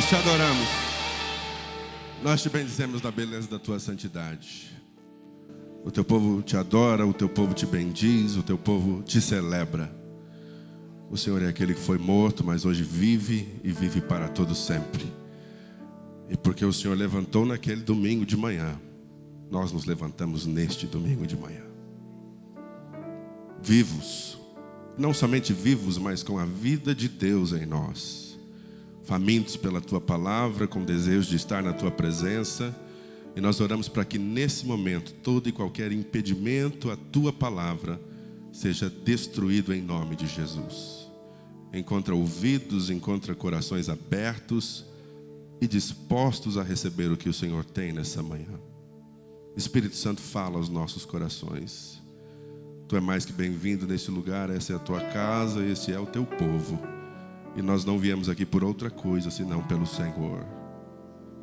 Nós te adoramos. Nós te bendizemos na beleza da tua santidade. O teu povo te adora, o teu povo te bendiz, o teu povo te celebra. O Senhor é aquele que foi morto, mas hoje vive e vive para todo sempre. E porque o Senhor levantou naquele domingo de manhã, nós nos levantamos neste domingo de manhã. Vivos, não somente vivos, mas com a vida de Deus em nós. Famintos pela tua palavra, com desejo de estar na tua presença. E nós oramos para que nesse momento todo e qualquer impedimento à tua palavra seja destruído em nome de Jesus. Encontra ouvidos, encontra corações abertos e dispostos a receber o que o Senhor tem nessa manhã. Espírito Santo, fala aos nossos corações. Tu é mais que bem-vindo nesse lugar, essa é a tua casa, esse é o teu povo. E nós não viemos aqui por outra coisa senão pelo Senhor.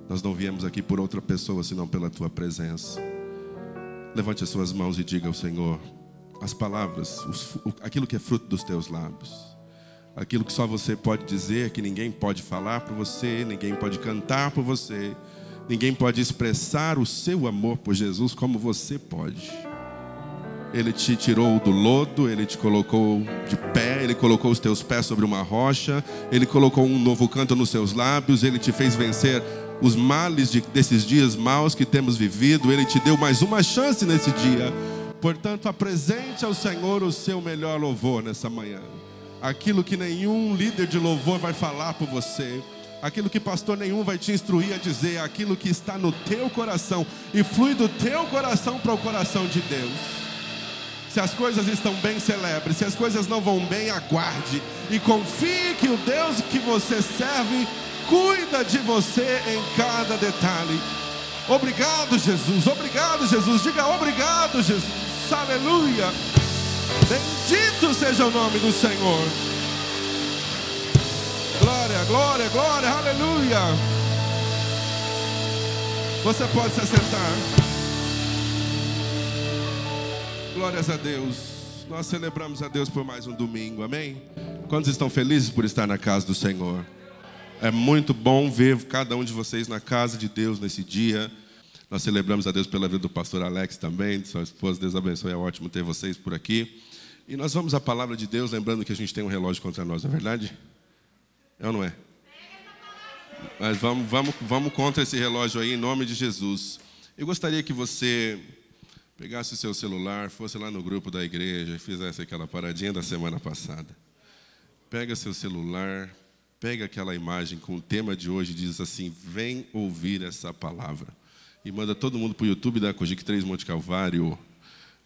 Nós não viemos aqui por outra pessoa senão pela tua presença. Levante as suas mãos e diga ao Senhor as palavras, os, aquilo que é fruto dos teus lábios aquilo que só você pode dizer, que ninguém pode falar por você, ninguém pode cantar por você, ninguém pode expressar o seu amor por Jesus como você pode. Ele te tirou do lodo, ele te colocou de pé, ele colocou os teus pés sobre uma rocha, ele colocou um novo canto nos seus lábios, ele te fez vencer os males de, desses dias maus que temos vivido, ele te deu mais uma chance nesse dia. Portanto, apresente ao Senhor o seu melhor louvor nessa manhã aquilo que nenhum líder de louvor vai falar por você, aquilo que pastor nenhum vai te instruir a dizer, aquilo que está no teu coração e flui do teu coração para o coração de Deus. Se as coisas estão bem, celebre. Se as coisas não vão bem, aguarde. E confie que o Deus que você serve cuida de você em cada detalhe. Obrigado, Jesus. Obrigado, Jesus. Diga obrigado, Jesus. Aleluia. Bendito seja o nome do Senhor. Glória, glória, glória, aleluia. Você pode se assentar. Glórias a Deus. Nós celebramos a Deus por mais um domingo, amém? Quantos estão felizes por estar na casa do Senhor? É muito bom ver cada um de vocês na casa de Deus nesse dia. Nós celebramos a Deus pela vida do pastor Alex também, de sua esposa. Deus abençoe, é ótimo ter vocês por aqui. E nós vamos à palavra de Deus, lembrando que a gente tem um relógio contra nós, não é verdade? É ou não é? Mas vamos, vamos, vamos contra esse relógio aí, em nome de Jesus. Eu gostaria que você pegasse o seu celular, fosse lá no grupo da igreja e fizesse aquela paradinha da semana passada. Pega seu celular, pega aquela imagem com o tema de hoje e diz assim: Vem ouvir essa palavra. E manda todo mundo para o YouTube da Cogic 3 Monte Calvário,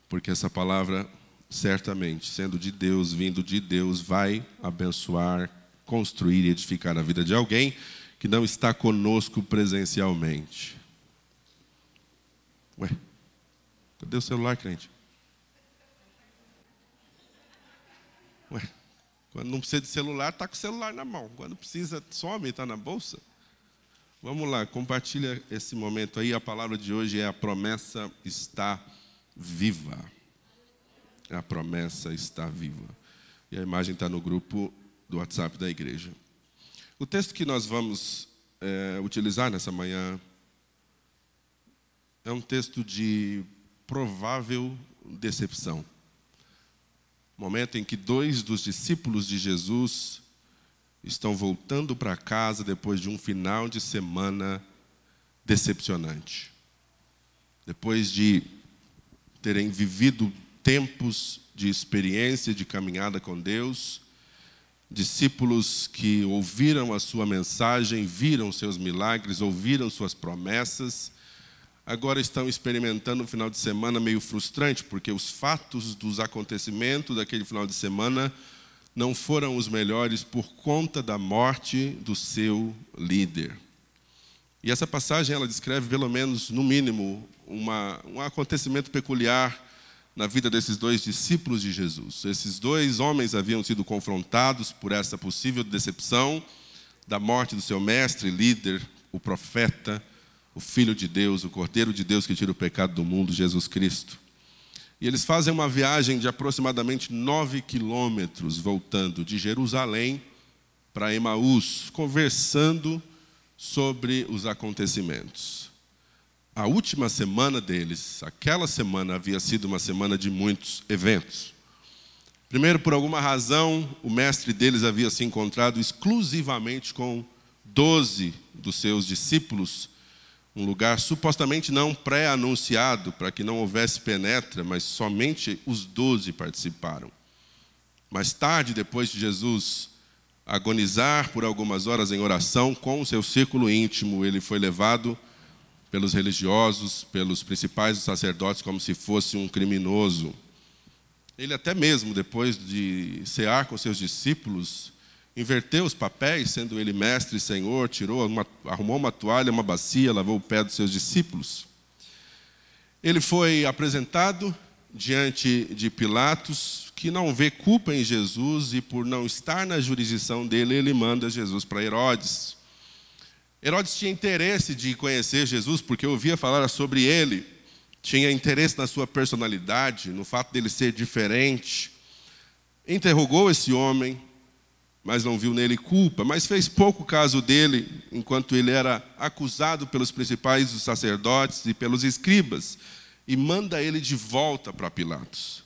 porque essa palavra certamente, sendo de Deus, vindo de Deus, vai abençoar, construir e edificar a vida de alguém que não está conosco presencialmente. Ué, cadê o celular, crente? Ué, quando não precisa de celular, está com o celular na mão. Quando precisa, some, está na bolsa. Vamos lá, compartilha esse momento aí. A palavra de hoje é a promessa está viva a promessa está viva. E a imagem está no grupo do WhatsApp da igreja. O texto que nós vamos é, utilizar nessa manhã é um texto de provável decepção. Momento em que dois dos discípulos de Jesus estão voltando para casa depois de um final de semana decepcionante. Depois de terem vivido tempos de experiência, de caminhada com Deus, discípulos que ouviram a sua mensagem, viram seus milagres, ouviram suas promessas, agora estão experimentando um final de semana meio frustrante, porque os fatos dos acontecimentos daquele final de semana não foram os melhores por conta da morte do seu líder. E essa passagem ela descreve pelo menos no mínimo uma, um acontecimento peculiar na vida desses dois discípulos de Jesus. Esses dois homens haviam sido confrontados por essa possível decepção da morte do seu mestre, líder, o profeta, o Filho de Deus, o Cordeiro de Deus que tira o pecado do mundo, Jesus Cristo. E eles fazem uma viagem de aproximadamente nove quilômetros, voltando de Jerusalém para Emaús, conversando sobre os acontecimentos. A última semana deles, aquela semana havia sido uma semana de muitos eventos. Primeiro, por alguma razão, o mestre deles havia se encontrado exclusivamente com doze dos seus discípulos, um lugar supostamente não pré-anunciado, para que não houvesse penetra, mas somente os doze participaram. Mais tarde, depois de Jesus agonizar por algumas horas em oração com o seu círculo íntimo, ele foi levado pelos religiosos, pelos principais sacerdotes, como se fosse um criminoso. Ele, até mesmo depois de cear com seus discípulos, inverteu os papéis, sendo ele mestre e senhor, tirou uma, arrumou uma toalha, uma bacia, lavou o pé dos seus discípulos. Ele foi apresentado diante de Pilatos, que não vê culpa em Jesus e por não estar na jurisdição dele, ele manda Jesus para Herodes. Herodes tinha interesse de conhecer Jesus porque ouvia falar sobre ele, tinha interesse na sua personalidade, no fato dele ser diferente. Interrogou esse homem, mas não viu nele culpa, mas fez pouco caso dele enquanto ele era acusado pelos principais sacerdotes e pelos escribas e manda ele de volta para Pilatos.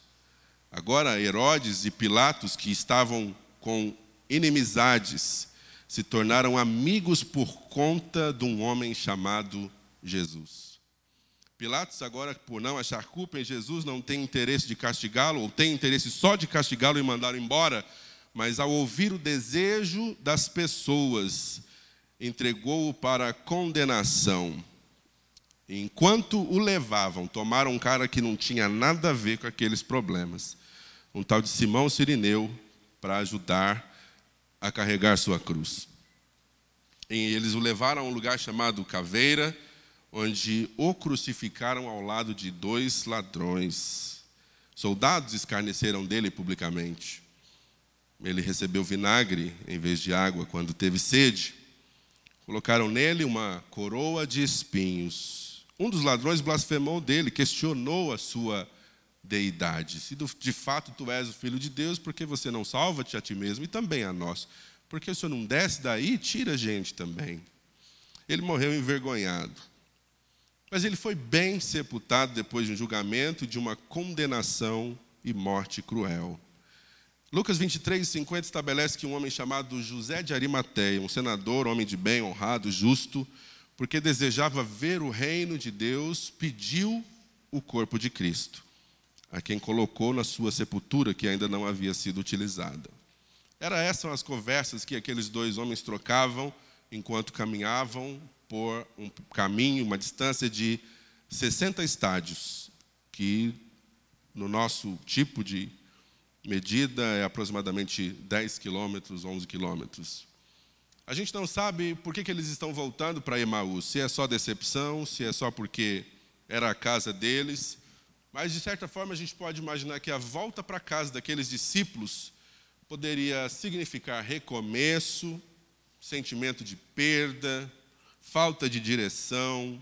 Agora, Herodes e Pilatos, que estavam com inimizades, se tornaram amigos por conta de um homem chamado Jesus. Pilatos, agora, por não achar culpa em Jesus, não tem interesse de castigá-lo, ou tem interesse só de castigá-lo e mandá-lo embora, mas ao ouvir o desejo das pessoas, entregou-o para condenação Enquanto o levavam, tomaram um cara que não tinha nada a ver com aqueles problemas, um tal de Simão Sirineu, para ajudar a carregar sua cruz. E eles o levaram a um lugar chamado Caveira, onde o crucificaram ao lado de dois ladrões. Soldados escarneceram dele publicamente. Ele recebeu vinagre em vez de água quando teve sede. Colocaram nele uma coroa de espinhos um dos ladrões blasfemou dele, questionou a sua deidade. Se de fato tu és o filho de Deus, por que você não salva-te a ti mesmo e também a nós? Porque o senhor não desce daí, tira a gente também. Ele morreu envergonhado. Mas ele foi bem sepultado depois de um julgamento, de uma condenação e morte cruel. Lucas 23, 50 estabelece que um homem chamado José de Arimateia, um senador, homem de bem, honrado, justo, porque desejava ver o reino de Deus, pediu o corpo de Cristo, a quem colocou na sua sepultura que ainda não havia sido utilizada. Era essas as conversas que aqueles dois homens trocavam enquanto caminhavam por um caminho, uma distância de 60 estádios, que no nosso tipo de medida é aproximadamente 10 quilômetros, 11 quilômetros. A gente não sabe por que, que eles estão voltando para Emaús, se é só decepção, se é só porque era a casa deles, mas de certa forma a gente pode imaginar que a volta para casa daqueles discípulos poderia significar recomeço, sentimento de perda, falta de direção,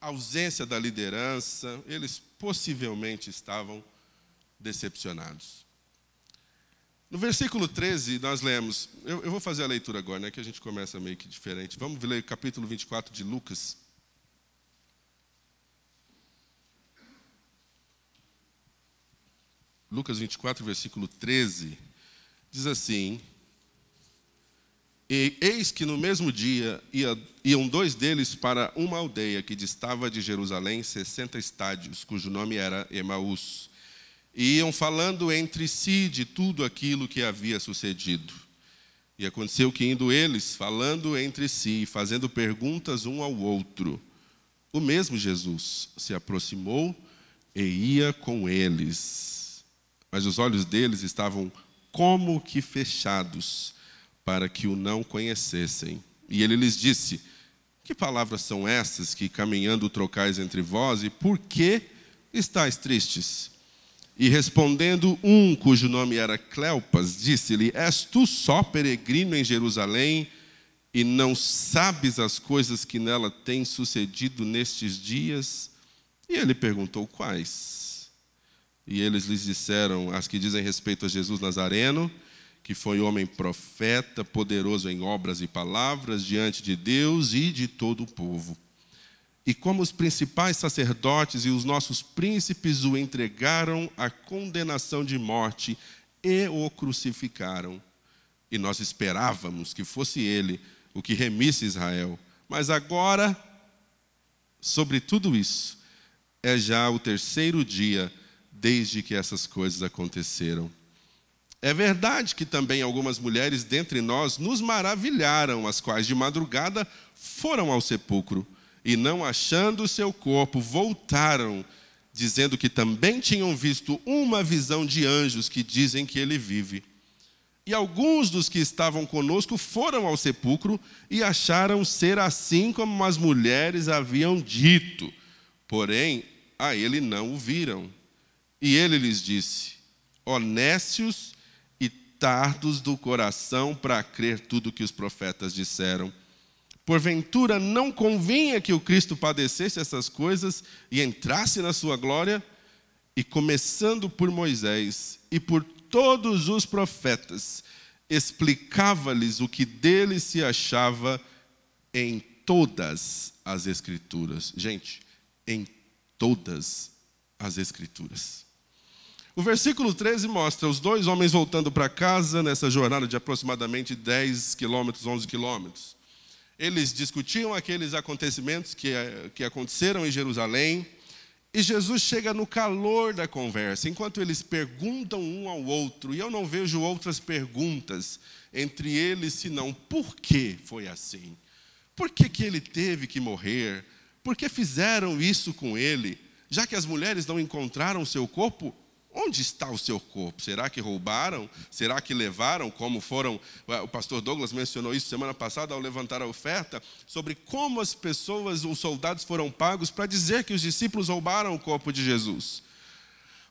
ausência da liderança, eles possivelmente estavam decepcionados. No versículo 13, nós lemos, eu, eu, vou fazer a leitura agora, né, que a gente começa meio que diferente. Vamos ler o capítulo 24 de Lucas. Lucas 24, versículo 13, diz assim: e eis que no mesmo dia ia, iam dois deles para uma aldeia que distava de Jerusalém 60 estádios, cujo nome era Emaús e iam falando entre si de tudo aquilo que havia sucedido. E aconteceu que, indo eles, falando entre si, fazendo perguntas um ao outro, o mesmo Jesus se aproximou e ia com eles. Mas os olhos deles estavam como que fechados, para que o não conhecessem. E ele lhes disse: Que palavras são essas que caminhando trocais entre vós, e por que estáis tristes? E respondendo um cujo nome era Cleopas, disse-lhe: És tu só peregrino em Jerusalém e não sabes as coisas que nela têm sucedido nestes dias? E ele perguntou: Quais? E eles lhes disseram: As que dizem respeito a Jesus Nazareno, que foi homem profeta, poderoso em obras e palavras diante de Deus e de todo o povo. E como os principais sacerdotes e os nossos príncipes o entregaram à condenação de morte e o crucificaram. E nós esperávamos que fosse ele o que remisse Israel. Mas agora, sobre tudo isso, é já o terceiro dia desde que essas coisas aconteceram. É verdade que também algumas mulheres dentre nós nos maravilharam, as quais de madrugada foram ao sepulcro e, não achando o seu corpo, voltaram, dizendo que também tinham visto uma visão de anjos que dizem que ele vive. E alguns dos que estavam conosco foram ao sepulcro e acharam ser assim como as mulheres haviam dito, porém a ele não o viram. E ele lhes disse: Honestos e tardos do coração para crer tudo que os profetas disseram. Porventura não convinha que o Cristo padecesse essas coisas e entrasse na sua glória? E começando por Moisés e por todos os profetas, explicava-lhes o que dele se achava em todas as Escrituras. Gente, em todas as Escrituras. O versículo 13 mostra os dois homens voltando para casa nessa jornada de aproximadamente 10 quilômetros, 11 quilômetros. Eles discutiam aqueles acontecimentos que, que aconteceram em Jerusalém. E Jesus chega no calor da conversa, enquanto eles perguntam um ao outro, e eu não vejo outras perguntas entre eles senão por que foi assim? Por que, que ele teve que morrer? Por que fizeram isso com ele? Já que as mulheres não encontraram seu corpo, Onde está o seu corpo? Será que roubaram? Será que levaram? Como foram. O pastor Douglas mencionou isso semana passada ao levantar a oferta, sobre como as pessoas, os soldados foram pagos para dizer que os discípulos roubaram o corpo de Jesus.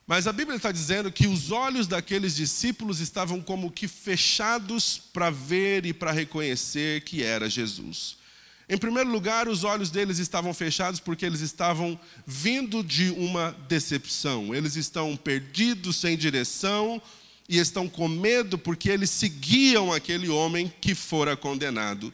Mas a Bíblia está dizendo que os olhos daqueles discípulos estavam como que fechados para ver e para reconhecer que era Jesus. Em primeiro lugar, os olhos deles estavam fechados porque eles estavam vindo de uma decepção. Eles estão perdidos, sem direção e estão com medo porque eles seguiam aquele homem que fora condenado.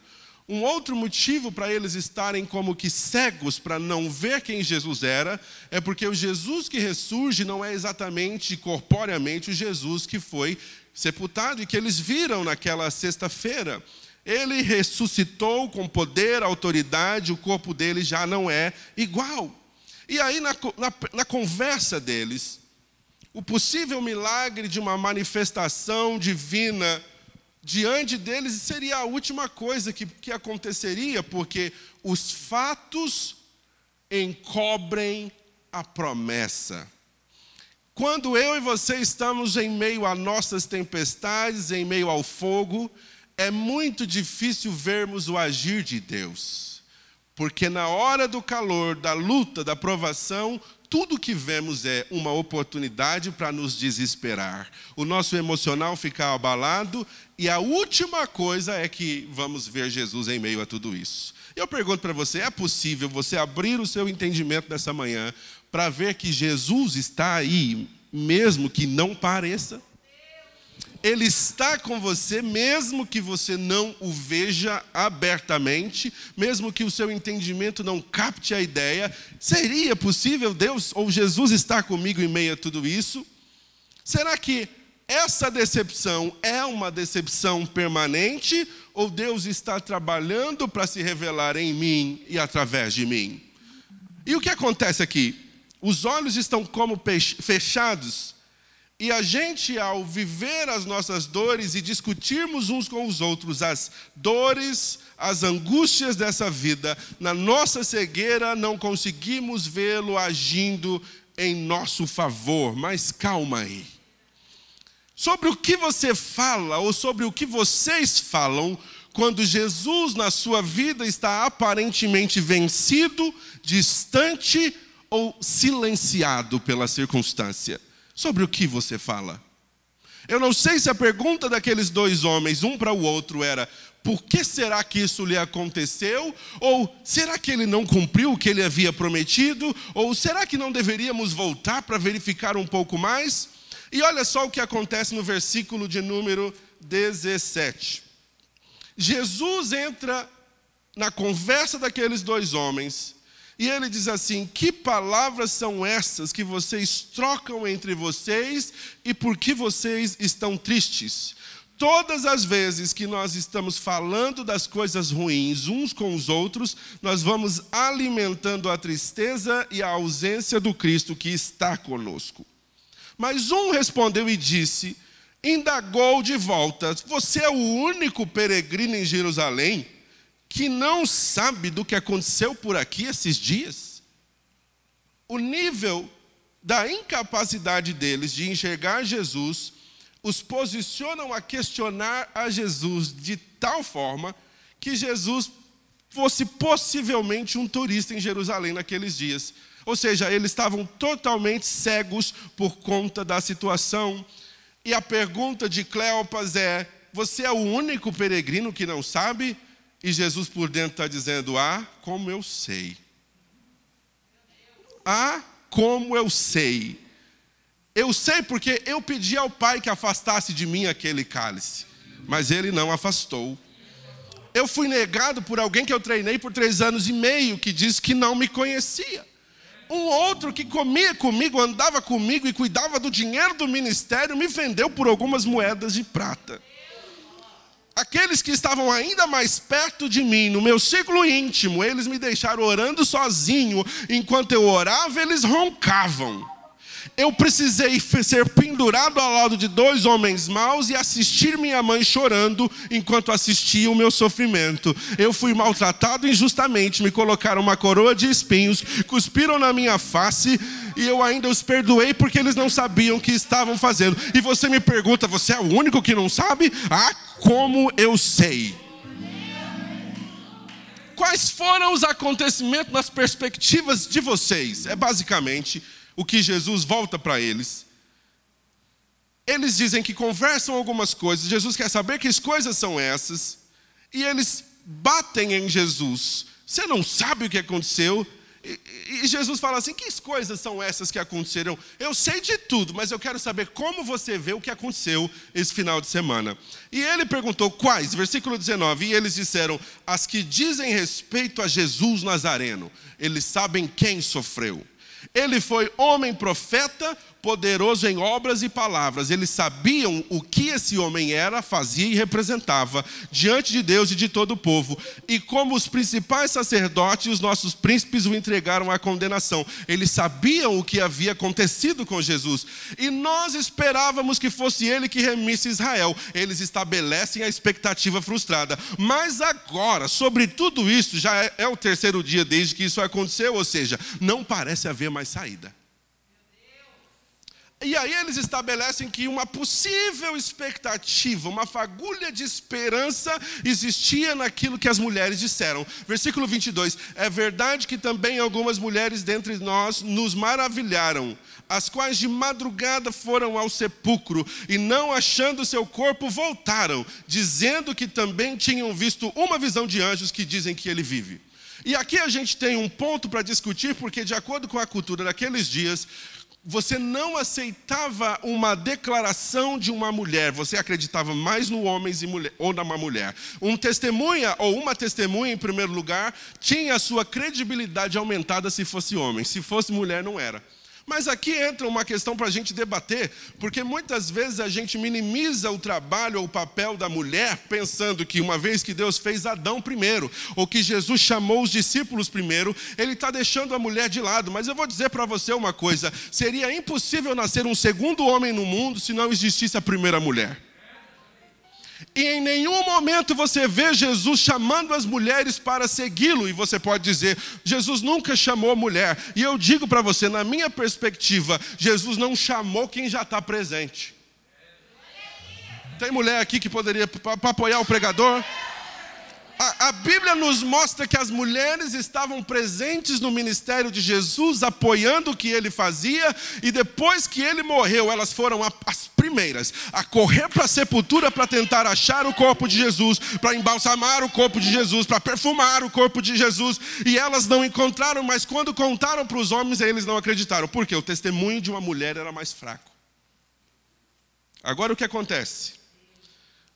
Um outro motivo para eles estarem como que cegos para não ver quem Jesus era é porque o Jesus que ressurge não é exatamente corporeamente o Jesus que foi sepultado e que eles viram naquela sexta-feira. Ele ressuscitou com poder, autoridade, o corpo dele já não é igual. E aí, na, na, na conversa deles, o possível milagre de uma manifestação divina diante deles seria a última coisa que, que aconteceria, porque os fatos encobrem a promessa. Quando eu e você estamos em meio a nossas tempestades, em meio ao fogo, é muito difícil vermos o agir de Deus, porque na hora do calor, da luta, da provação, tudo que vemos é uma oportunidade para nos desesperar. O nosso emocional fica abalado e a última coisa é que vamos ver Jesus em meio a tudo isso. Eu pergunto para você: é possível você abrir o seu entendimento nessa manhã para ver que Jesus está aí, mesmo que não pareça? Ele está com você, mesmo que você não o veja abertamente, mesmo que o seu entendimento não capte a ideia. Seria possível Deus ou Jesus estar comigo em meio a tudo isso? Será que essa decepção é uma decepção permanente ou Deus está trabalhando para se revelar em mim e através de mim? E o que acontece aqui? Os olhos estão como fechados e a gente, ao viver as nossas dores e discutirmos uns com os outros as dores, as angústias dessa vida, na nossa cegueira não conseguimos vê-lo agindo em nosso favor. Mas calma aí. Sobre o que você fala ou sobre o que vocês falam quando Jesus na sua vida está aparentemente vencido, distante ou silenciado pela circunstância? Sobre o que você fala. Eu não sei se a pergunta daqueles dois homens, um para o outro, era: por que será que isso lhe aconteceu? Ou será que ele não cumpriu o que ele havia prometido? Ou será que não deveríamos voltar para verificar um pouco mais? E olha só o que acontece no versículo de número 17. Jesus entra na conversa daqueles dois homens e ele diz assim: Que palavras são essas que vocês trocam entre vocês e por que vocês estão tristes? Todas as vezes que nós estamos falando das coisas ruins uns com os outros, nós vamos alimentando a tristeza e a ausência do Cristo que está conosco. Mas um respondeu e disse: indagou de volta: Você é o único peregrino em Jerusalém que não sabe do que aconteceu por aqui esses dias? O nível da incapacidade deles de enxergar Jesus os posicionam a questionar a Jesus de tal forma que Jesus fosse possivelmente um turista em Jerusalém naqueles dias. Ou seja, eles estavam totalmente cegos por conta da situação. E a pergunta de Cleopas é: Você é o único peregrino que não sabe? E Jesus por dentro está dizendo: Ah, como eu sei. Ah, como eu sei. Eu sei porque eu pedi ao Pai que afastasse de mim aquele cálice, mas ele não afastou. Eu fui negado por alguém que eu treinei por três anos e meio, que disse que não me conhecia. Um outro que comia comigo, andava comigo e cuidava do dinheiro do ministério, me vendeu por algumas moedas de prata. Aqueles que estavam ainda mais perto de mim, no meu círculo íntimo, eles me deixaram orando sozinho, enquanto eu orava, eles roncavam eu precisei ser pendurado ao lado de dois homens maus e assistir minha mãe chorando enquanto assistia o meu sofrimento. Eu fui maltratado injustamente, me colocaram uma coroa de espinhos, cuspiram na minha face e eu ainda os perdoei porque eles não sabiam o que estavam fazendo. E você me pergunta, você é o único que não sabe? Ah, como eu sei. Quais foram os acontecimentos nas perspectivas de vocês? É basicamente o que Jesus volta para eles. Eles dizem que conversam algumas coisas, Jesus quer saber que coisas são essas, e eles batem em Jesus. Você não sabe o que aconteceu? E, e Jesus fala assim: que coisas são essas que aconteceram? Eu sei de tudo, mas eu quero saber como você vê o que aconteceu esse final de semana. E ele perguntou quais, versículo 19, e eles disseram: as que dizem respeito a Jesus Nazareno, eles sabem quem sofreu. Ele foi homem profeta, poderoso em obras e palavras. Eles sabiam o que esse homem era, fazia e representava diante de Deus e de todo o povo. E como os principais sacerdotes e os nossos príncipes o entregaram à condenação. Eles sabiam o que havia acontecido com Jesus. E nós esperávamos que fosse ele que remisse Israel. Eles estabelecem a expectativa frustrada. Mas agora, sobre tudo isso, já é, é o terceiro dia desde que isso aconteceu, ou seja, não parece haver mais saída. E aí eles estabelecem que uma possível expectativa, uma fagulha de esperança existia naquilo que as mulheres disseram. Versículo 22. É verdade que também algumas mulheres dentre nós nos maravilharam, as quais de madrugada foram ao sepulcro e não achando seu corpo voltaram, dizendo que também tinham visto uma visão de anjos que dizem que ele vive. E aqui a gente tem um ponto para discutir, porque de acordo com a cultura daqueles dias, você não aceitava uma declaração de uma mulher, você acreditava mais no homem ou numa mulher. Um testemunha ou uma testemunha, em primeiro lugar, tinha a sua credibilidade aumentada se fosse homem, se fosse mulher, não era. Mas aqui entra uma questão para a gente debater, porque muitas vezes a gente minimiza o trabalho ou o papel da mulher, pensando que uma vez que Deus fez Adão primeiro, ou que Jesus chamou os discípulos primeiro, ele está deixando a mulher de lado. Mas eu vou dizer para você uma coisa: seria impossível nascer um segundo homem no mundo se não existisse a primeira mulher. E em nenhum momento você vê Jesus chamando as mulheres para segui-lo. E você pode dizer: Jesus nunca chamou mulher. E eu digo para você, na minha perspectiva, Jesus não chamou quem já está presente. Tem mulher aqui que poderia apoiar o pregador? A, a, Bíblia nos mostra que as mulheres estavam presentes no ministério de Jesus, apoiando o que ele fazia, e depois que ele morreu, elas foram a, as primeiras a correr para a sepultura para tentar achar o corpo de Jesus, para embalsamar o corpo de Jesus, para perfumar o corpo de Jesus, e elas não encontraram, mas quando contaram para os homens, eles não acreditaram, porque o testemunho de uma mulher era mais fraco. Agora o que acontece?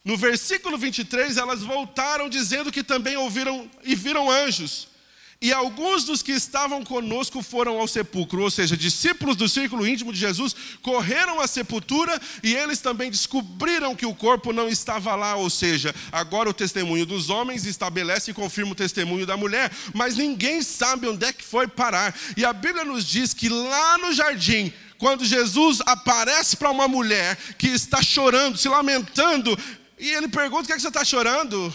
No versículo 23, elas voltaram dizendo que também ouviram e viram anjos. E alguns dos que estavam conosco foram ao sepulcro, ou seja, discípulos do círculo íntimo de Jesus correram à sepultura e eles também descobriram que o corpo não estava lá, ou seja, agora o testemunho dos homens estabelece e confirma o testemunho da mulher, mas ninguém sabe onde é que foi parar. E a Bíblia nos diz que lá no jardim, quando Jesus aparece para uma mulher que está chorando, se lamentando, e ele pergunta: o que, é que você está chorando?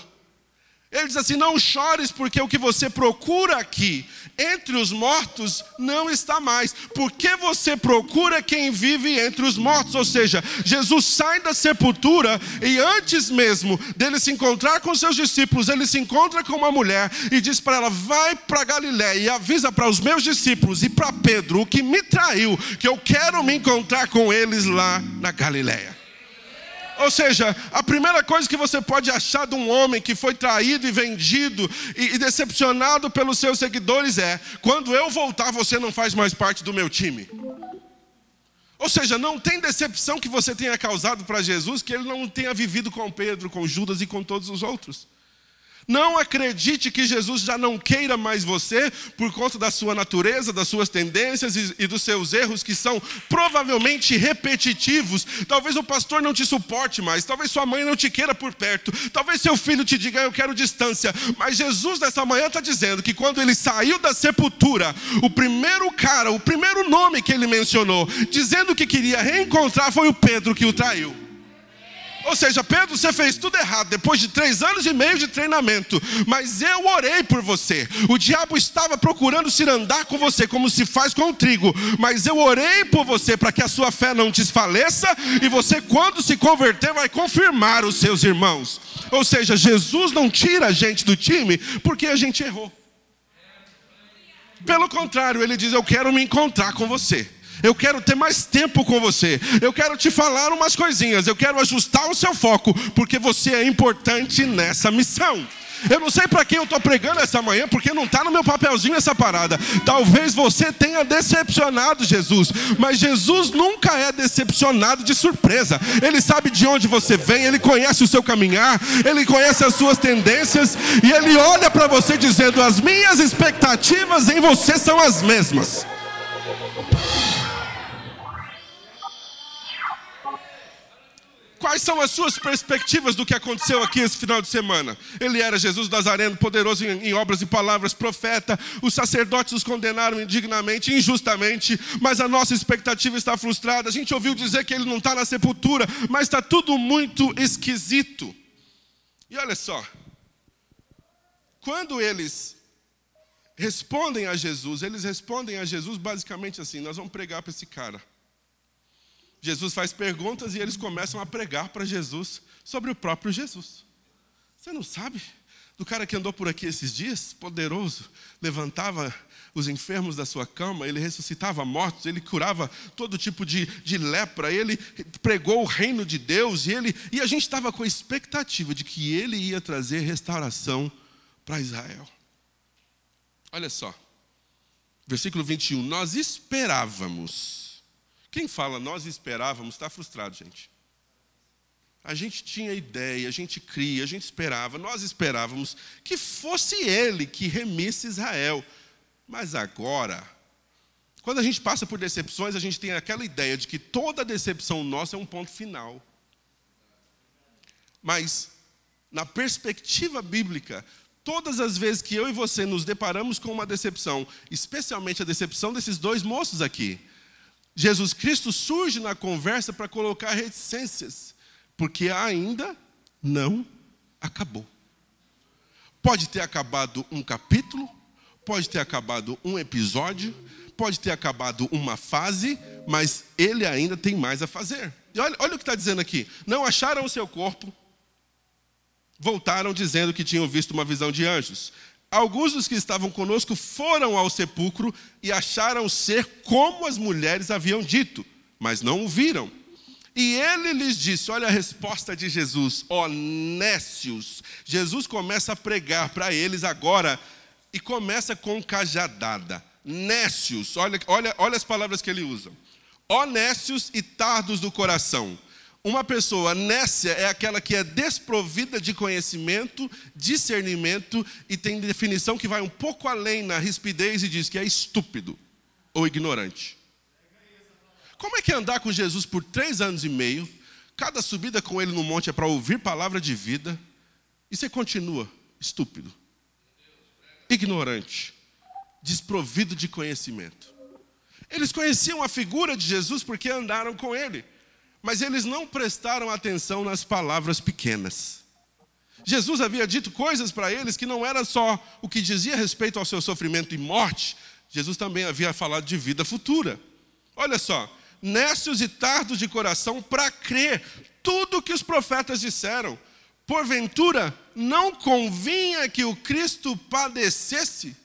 Ele diz assim: Não chores, porque o que você procura aqui entre os mortos não está mais. Porque você procura quem vive entre os mortos. Ou seja, Jesus sai da sepultura e antes mesmo dele se encontrar com seus discípulos, ele se encontra com uma mulher e diz para ela: Vai para Galiléia e avisa para os meus discípulos e para Pedro, o que me traiu, que eu quero me encontrar com eles lá na Galiléia. Ou seja, a primeira coisa que você pode achar de um homem que foi traído e vendido e, e decepcionado pelos seus seguidores é: quando eu voltar, você não faz mais parte do meu time. Ou seja, não tem decepção que você tenha causado para Jesus que ele não tenha vivido com Pedro, com Judas e com todos os outros. Não acredite que Jesus já não queira mais você por conta da sua natureza, das suas tendências e, dos seus erros que são provavelmente repetitivos. Talvez o pastor não te suporte mais, talvez sua mãe não te queira por perto, talvez seu filho te diga eu quero distância. Mas Jesus nessa manhã está dizendo que quando ele saiu da sepultura, o primeiro cara, o primeiro nome que ele mencionou, dizendo que queria reencontrar foi o Pedro que o traiu. Ou seja, Pedro, você fez tudo errado depois de três anos e meio de treinamento, mas eu orei por você. O diabo estava procurando se andar com você, como se faz com o trigo, mas eu orei por você para que a sua fé não desfaleça e você, quando se converter, vai confirmar os seus irmãos. Ou seja, Jesus não tira a gente do time porque a gente errou. Pelo contrário, ele diz: Eu quero me encontrar com você. Eu quero ter mais tempo com você. Eu quero te falar umas coisinhas. Eu quero ajustar o seu foco, porque você é importante nessa missão. Eu não sei para quem eu estou pregando essa manhã, porque não está no meu papelzinho essa parada. Talvez você tenha decepcionado Jesus, mas Jesus nunca é decepcionado de surpresa. Ele sabe de onde você vem, ele conhece o seu caminhar, ele conhece as suas tendências e ele olha para você dizendo: As minhas expectativas em você são as mesmas. Quais são as suas perspectivas do que aconteceu aqui esse final de semana? Ele era Jesus Nazareno, poderoso em, em, obras e palavras, profeta. Os sacerdotes os condenaram indignamente, injustamente, mas a nossa expectativa está frustrada. A gente ouviu dizer que ele não está na sepultura, mas está tudo muito esquisito. E olha só, quando eles respondem a Jesus, eles respondem a Jesus basicamente assim: Nós vamos pregar para esse cara. Jesus faz perguntas e eles começam a pregar para Jesus sobre o próprio Jesus. Você não sabe? Do cara que andou por aqui esses dias, poderoso, levantava os enfermos da sua cama, ele ressuscitava mortos, ele curava todo tipo de, de lepra, ele pregou o reino de Deus, e, ele, e a gente estava com a expectativa de que ele ia trazer restauração para Israel. Olha só, versículo 21, nós esperávamos quem fala nós esperávamos está frustrado, gente. A gente tinha ideia, a gente cria, a gente esperava, nós esperávamos que fosse ele que remisse Israel. Mas agora, quando a gente passa por decepções, a gente tem aquela ideia de que toda decepção nossa é um ponto final. Mas, na perspectiva bíblica, todas as vezes que eu e você nos deparamos com uma decepção, especialmente a decepção desses dois moços aqui, Jesus Cristo surge na conversa para colocar reticências, porque ainda não acabou. Pode ter acabado um capítulo, pode ter acabado um episódio, pode ter acabado uma fase, mas ele ainda tem mais a fazer. E olha, olha o que está dizendo aqui: não acharam o seu corpo, voltaram dizendo que tinham visto uma visão de anjos. Alguns dos que estavam conosco foram ao sepulcro e acharam ser como as mulheres haviam dito, mas não o viram. E ele lhes disse: Olha a resposta de Jesus, nécios. Jesus começa a pregar para eles agora e começa com cajadada. Nécios, olha, olha, olha as palavras que ele usa. Nécios e tardos do coração. Uma pessoa nécia é aquela que é desprovida de conhecimento, discernimento e tem definição que vai um pouco além na rispidez e diz que é estúpido ou ignorante. Como é que é andar com Jesus por três anos e meio? Cada subida com ele no monte é para ouvir palavra de vida e você continua estúpido, ignorante, desprovido de conhecimento. Eles conheciam a figura de Jesus porque andaram com ele mas eles não prestaram atenção nas palavras pequenas. Jesus havia dito coisas para eles que não era só o que dizia respeito ao seu sofrimento e morte, Jesus também havia falado de vida futura. Olha só, nécios e tardos de coração para crer tudo o que os profetas disseram. Porventura, não convinha que o Cristo padecesse?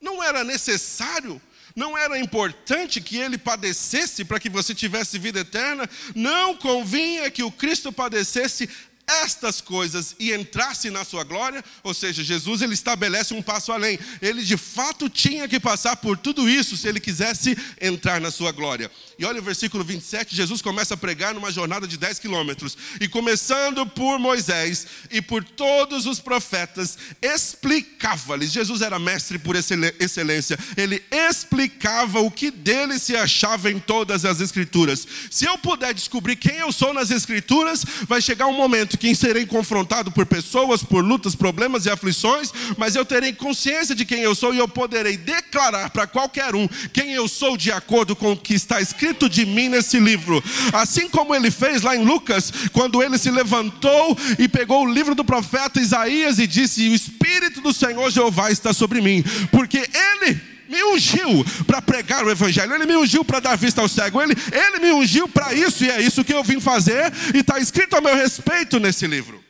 Não era necessário não era importante que ele padecesse para que você tivesse vida eterna? Não convinha que o Cristo padecesse estas coisas e entrasse na sua glória, ou seja, Jesus ele estabelece um passo além. Ele de fato tinha que passar por tudo isso se ele quisesse entrar na sua glória. E olha o versículo 27, Jesus começa a pregar numa jornada de 10 quilômetros. E começando por Moisés e por todos os profetas, explicava-lhes. Jesus era mestre por excelência. Ele explicava o que dele se achava em todas as escrituras. Se eu puder descobrir quem eu sou nas escrituras, vai chegar um momento que serei confrontado por pessoas, por lutas, problemas e aflições, mas eu terei consciência de quem eu sou e eu poderei declarar para qualquer um quem eu sou de acordo com o que está escrito de mim nesse livro. Assim como ele fez lá em Lucas, quando ele se levantou e pegou o livro do profeta Isaías e disse: O Espírito do Senhor Jeová está sobre mim, porque ele me ungiu para pregar o Evangelho, Ele me ungiu para dar vista ao cego, Ele, ele me ungiu para isso, e é isso que eu vim fazer, e está escrito a meu respeito nesse livro.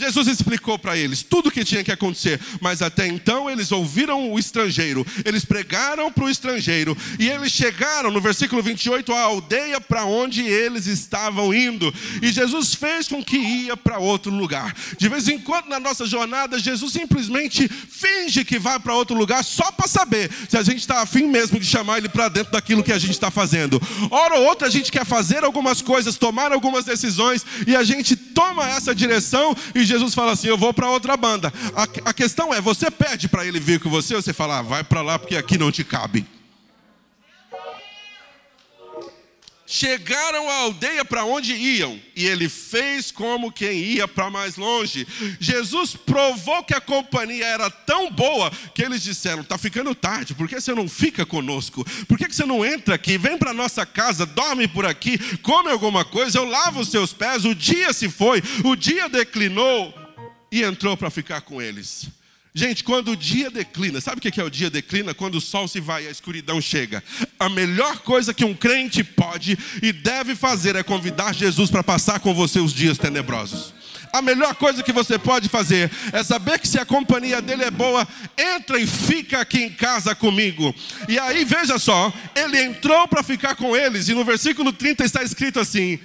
Jesus explicou para eles tudo o que tinha que acontecer, mas até então eles ouviram o estrangeiro, eles pregaram para o estrangeiro, e eles chegaram, no versículo 28, à aldeia para onde eles estavam indo, e Jesus fez com que ia para outro lugar. De vez em quando na nossa jornada, Jesus simplesmente finge que vai para outro lugar só para saber se a gente está afim mesmo de chamar ele para dentro daquilo que a gente está fazendo. Hora ou outra a gente quer fazer algumas coisas, tomar algumas decisões, e a gente toma essa direção e Jesus fala assim: Eu vou para outra banda. A, a, questão é: você pede para ele vir com você ou você fala, ah, vai para lá porque aqui não te cabe? Chegaram à aldeia para onde iam, e ele fez como quem ia para mais longe. Jesus provou que a companhia era tão boa que eles disseram: está ficando tarde, por que você não fica conosco? Por que você não entra aqui? Vem para nossa casa, dorme por aqui, come alguma coisa, eu lavo os seus pés. O dia se foi, o dia declinou e entrou para ficar com eles. Gente, quando o dia declina, sabe o que é o dia declina? Quando o sol se vai e a escuridão chega. A melhor coisa que um crente pode e deve fazer é convidar Jesus para passar com você os dias tenebrosos. A melhor coisa que você pode fazer é saber que se a companhia dele é boa, entra e fica aqui em casa comigo. E aí, veja só, ele entrou para ficar com eles, e no versículo 30 está escrito assim: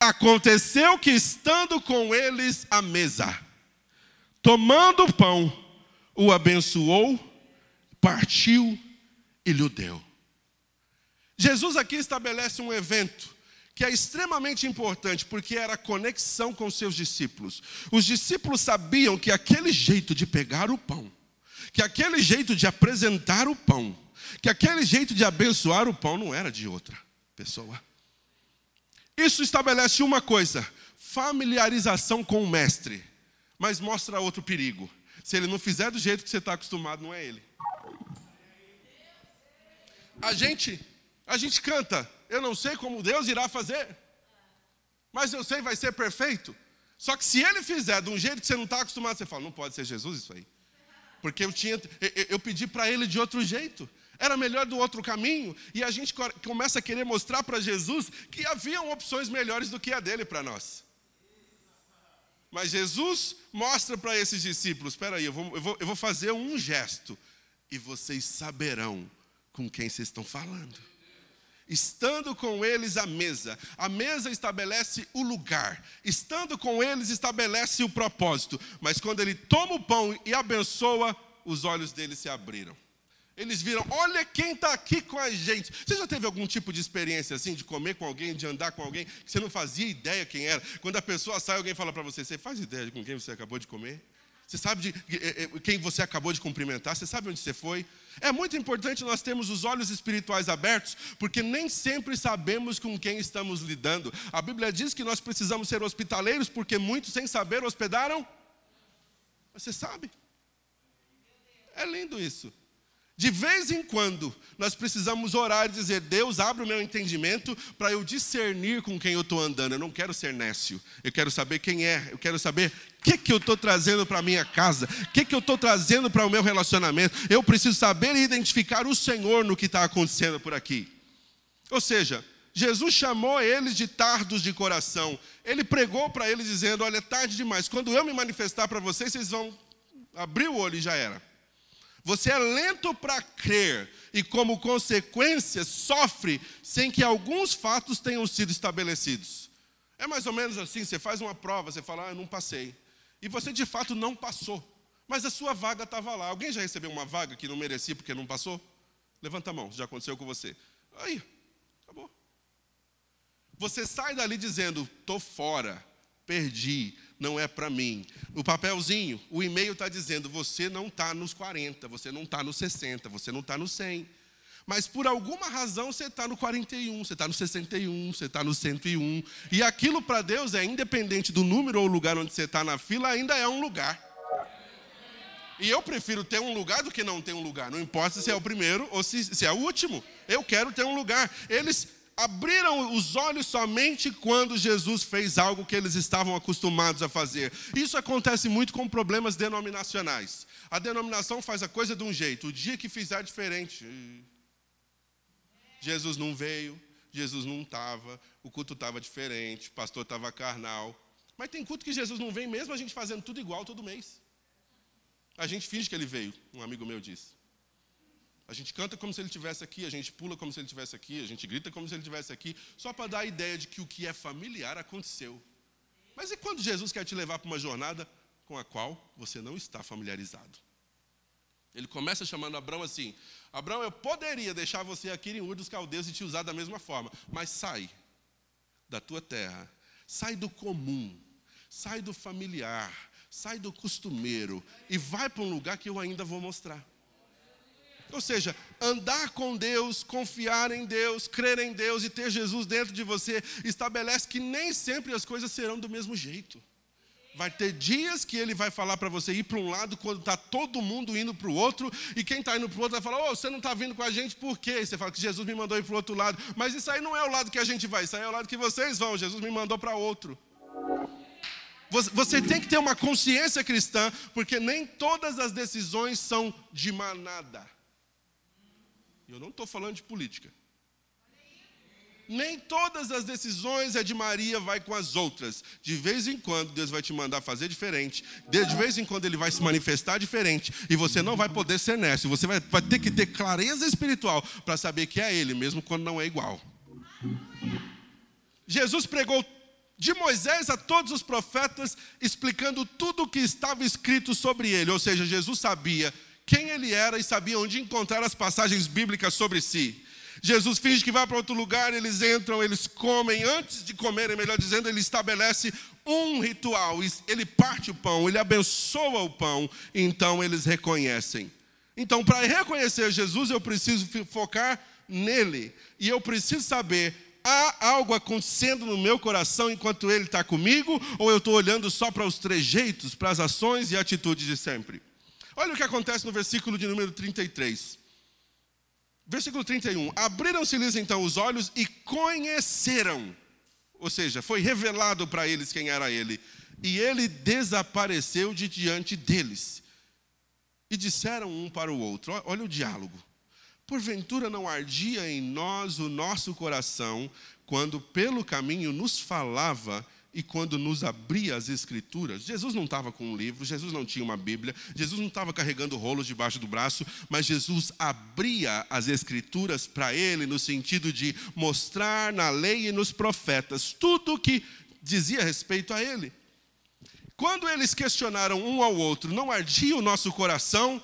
Aconteceu que estando com eles à mesa, Tomando o pão, o abençoou, partiu e lhe deu. Jesus aqui estabelece um evento que é extremamente importante, porque era a conexão com seus discípulos. Os discípulos sabiam que aquele jeito de pegar o pão, que aquele jeito de apresentar o pão, que aquele jeito de abençoar o pão não era de outra pessoa. Isso estabelece uma coisa: familiarização com o mestre mas mostra outro perigo. Se ele não fizer do jeito que você está acostumado, não é ele. A gente, a gente canta, eu não sei como Deus irá fazer, mas eu sei vai ser perfeito. Só que se ele fizer de um jeito que você não está acostumado, você fala, não pode ser Jesus isso aí. Porque eu tinha, eu, eu pedi para ele de outro jeito. Era melhor do outro caminho, e a gente começa a querer mostrar para Jesus que haviam opções melhores do que a dele para nós. Mas Jesus mostra para esses discípulos: espera aí, eu vou, eu, vou, eu vou fazer um gesto e vocês saberão com quem vocês estão falando. Estando com eles à mesa, a mesa estabelece o lugar, estando com eles estabelece o propósito, mas quando ele toma o pão e abençoa, os olhos dele se abriram. Eles viram, olha quem está aqui com a gente. Você já teve algum tipo de experiência assim, de comer com alguém, de andar com alguém, que você não fazia ideia quem era? Quando a pessoa sai, alguém fala para você, você faz ideia de com quem você acabou de comer? Você sabe de eh, eh, quem você acabou de cumprimentar? Você sabe onde você foi? É muito importante nós termos os olhos espirituais abertos, porque nem sempre sabemos com quem estamos lidando. A Bíblia diz que nós precisamos ser hospitaleiros, porque muitos, sem saber, hospedaram. Você sabe? É lindo isso. De vez em quando, nós precisamos orar e dizer: Deus, abre o meu entendimento para eu discernir com quem eu estou andando. Eu não quero ser nécio, eu quero saber quem é, eu quero saber o que, que eu estou trazendo para a minha casa, o que, que eu estou trazendo para o meu relacionamento. Eu preciso saber e identificar o Senhor no que está acontecendo por aqui. Ou seja, Jesus chamou eles de tardos de coração. Ele pregou para eles dizendo: Olha, é tarde demais. Quando eu me manifestar para vocês, vocês vão abrir o olho e já era. Você é lento para crer e, como consequência, sofre sem que alguns fatos tenham sido estabelecidos. É mais ou menos assim: você faz uma prova, você fala, ah, eu não passei. E você de fato não passou. Mas a sua vaga estava lá. Alguém já recebeu uma vaga que não merecia porque não passou? Levanta a mão, já aconteceu com você. Aí, acabou. Você sai dali dizendo, estou fora, perdi, não é para mim. O papelzinho, o e-mail está dizendo: você não está nos 40, você não está nos 60, você não está no 100. Mas por alguma razão você está no 41, você está no 61, você está no 101. E aquilo para Deus é independente do número ou lugar onde você está na fila, ainda é um lugar. E eu prefiro ter um lugar do que não ter um lugar. Não importa se é o primeiro ou se, se é o último. Eu quero ter um lugar. Eles abriram os olhos somente quando Jesus fez algo que eles estavam acostumados a fazer. Isso acontece muito com problemas denominacionais. A denominação faz a coisa de um jeito, o dia que fizer diferente. Jesus não veio, Jesus não estava, o culto estava diferente, o pastor estava carnal. Mas tem culto que Jesus não vem, mesmo a gente fazendo tudo igual todo mês. A gente finge que ele veio, um amigo meu disse. A gente canta como se ele estivesse aqui, a gente pula como se ele estivesse aqui, a gente grita como se ele estivesse aqui, só para dar a ideia de que o que é familiar aconteceu. Mas e quando Jesus quer te levar para uma jornada com a qual você não está familiarizado? Ele começa chamando Abraão assim: Abraão, eu poderia deixar você aqui em Ur dos Caldeus e te usar da mesma forma, mas sai da tua terra, sai do comum, sai do familiar, sai do costumeiro e vai para um lugar que eu ainda vou mostrar. Ou seja, andar com Deus, confiar em Deus, crer em Deus e ter Jesus dentro de você, estabelece que nem sempre as coisas serão do mesmo jeito. Vai ter dias que ele vai falar para você ir para um lado quando está todo mundo indo para o outro, e quem está indo para o outro vai falar: oh, você não está vindo com a gente por quê? E você fala que Jesus me mandou ir para o outro lado. Mas isso aí não é o lado que a gente vai, isso aí é o lado que vocês vão. Jesus me mandou para outro. Você tem que ter uma consciência cristã, porque nem todas as decisões são de manada. Eu não estou falando de política. Nem todas as decisões é de Maria vai com as outras. De vez em quando Deus vai te mandar fazer diferente. De vez em quando Ele vai se manifestar diferente. E você não vai poder ser nécio. Você vai, vai ter que ter clareza espiritual para saber que é Ele, mesmo quando não é igual. Jesus pregou de Moisés a todos os profetas, explicando tudo o que estava escrito sobre ele. Ou seja, Jesus sabia quem ele era e sabia onde encontrar as passagens bíblicas sobre si. Jesus finge que vai para outro lugar, eles entram, eles comem. Antes de comerem, melhor dizendo, ele estabelece um ritual. Ele parte o pão, ele abençoa o pão, então eles reconhecem. Então, para reconhecer Jesus, eu preciso focar nele. E eu preciso saber há algo acontecendo no meu coração enquanto Ele está comigo, ou eu estou olhando só para os trejeitos, para as ações e atitudes de sempre? Olha o que acontece no versículo de número 33. Versículo 31. Abriram-se-lhes então os olhos e conheceram. Ou seja, foi revelado para eles quem era ele. E ele desapareceu de diante deles. E disseram um para o outro: Olha o diálogo. Porventura não ardia em nós o nosso coração quando pelo caminho nos falava e quando nos abria as escrituras, Jesus não estava com um livro, Jesus não tinha uma Bíblia, Jesus não estava carregando rolos debaixo do braço, mas Jesus abria as escrituras para ele no sentido de mostrar na lei e nos profetas tudo o que dizia respeito a ele. Quando eles questionaram um ao outro, não ardia o nosso coração?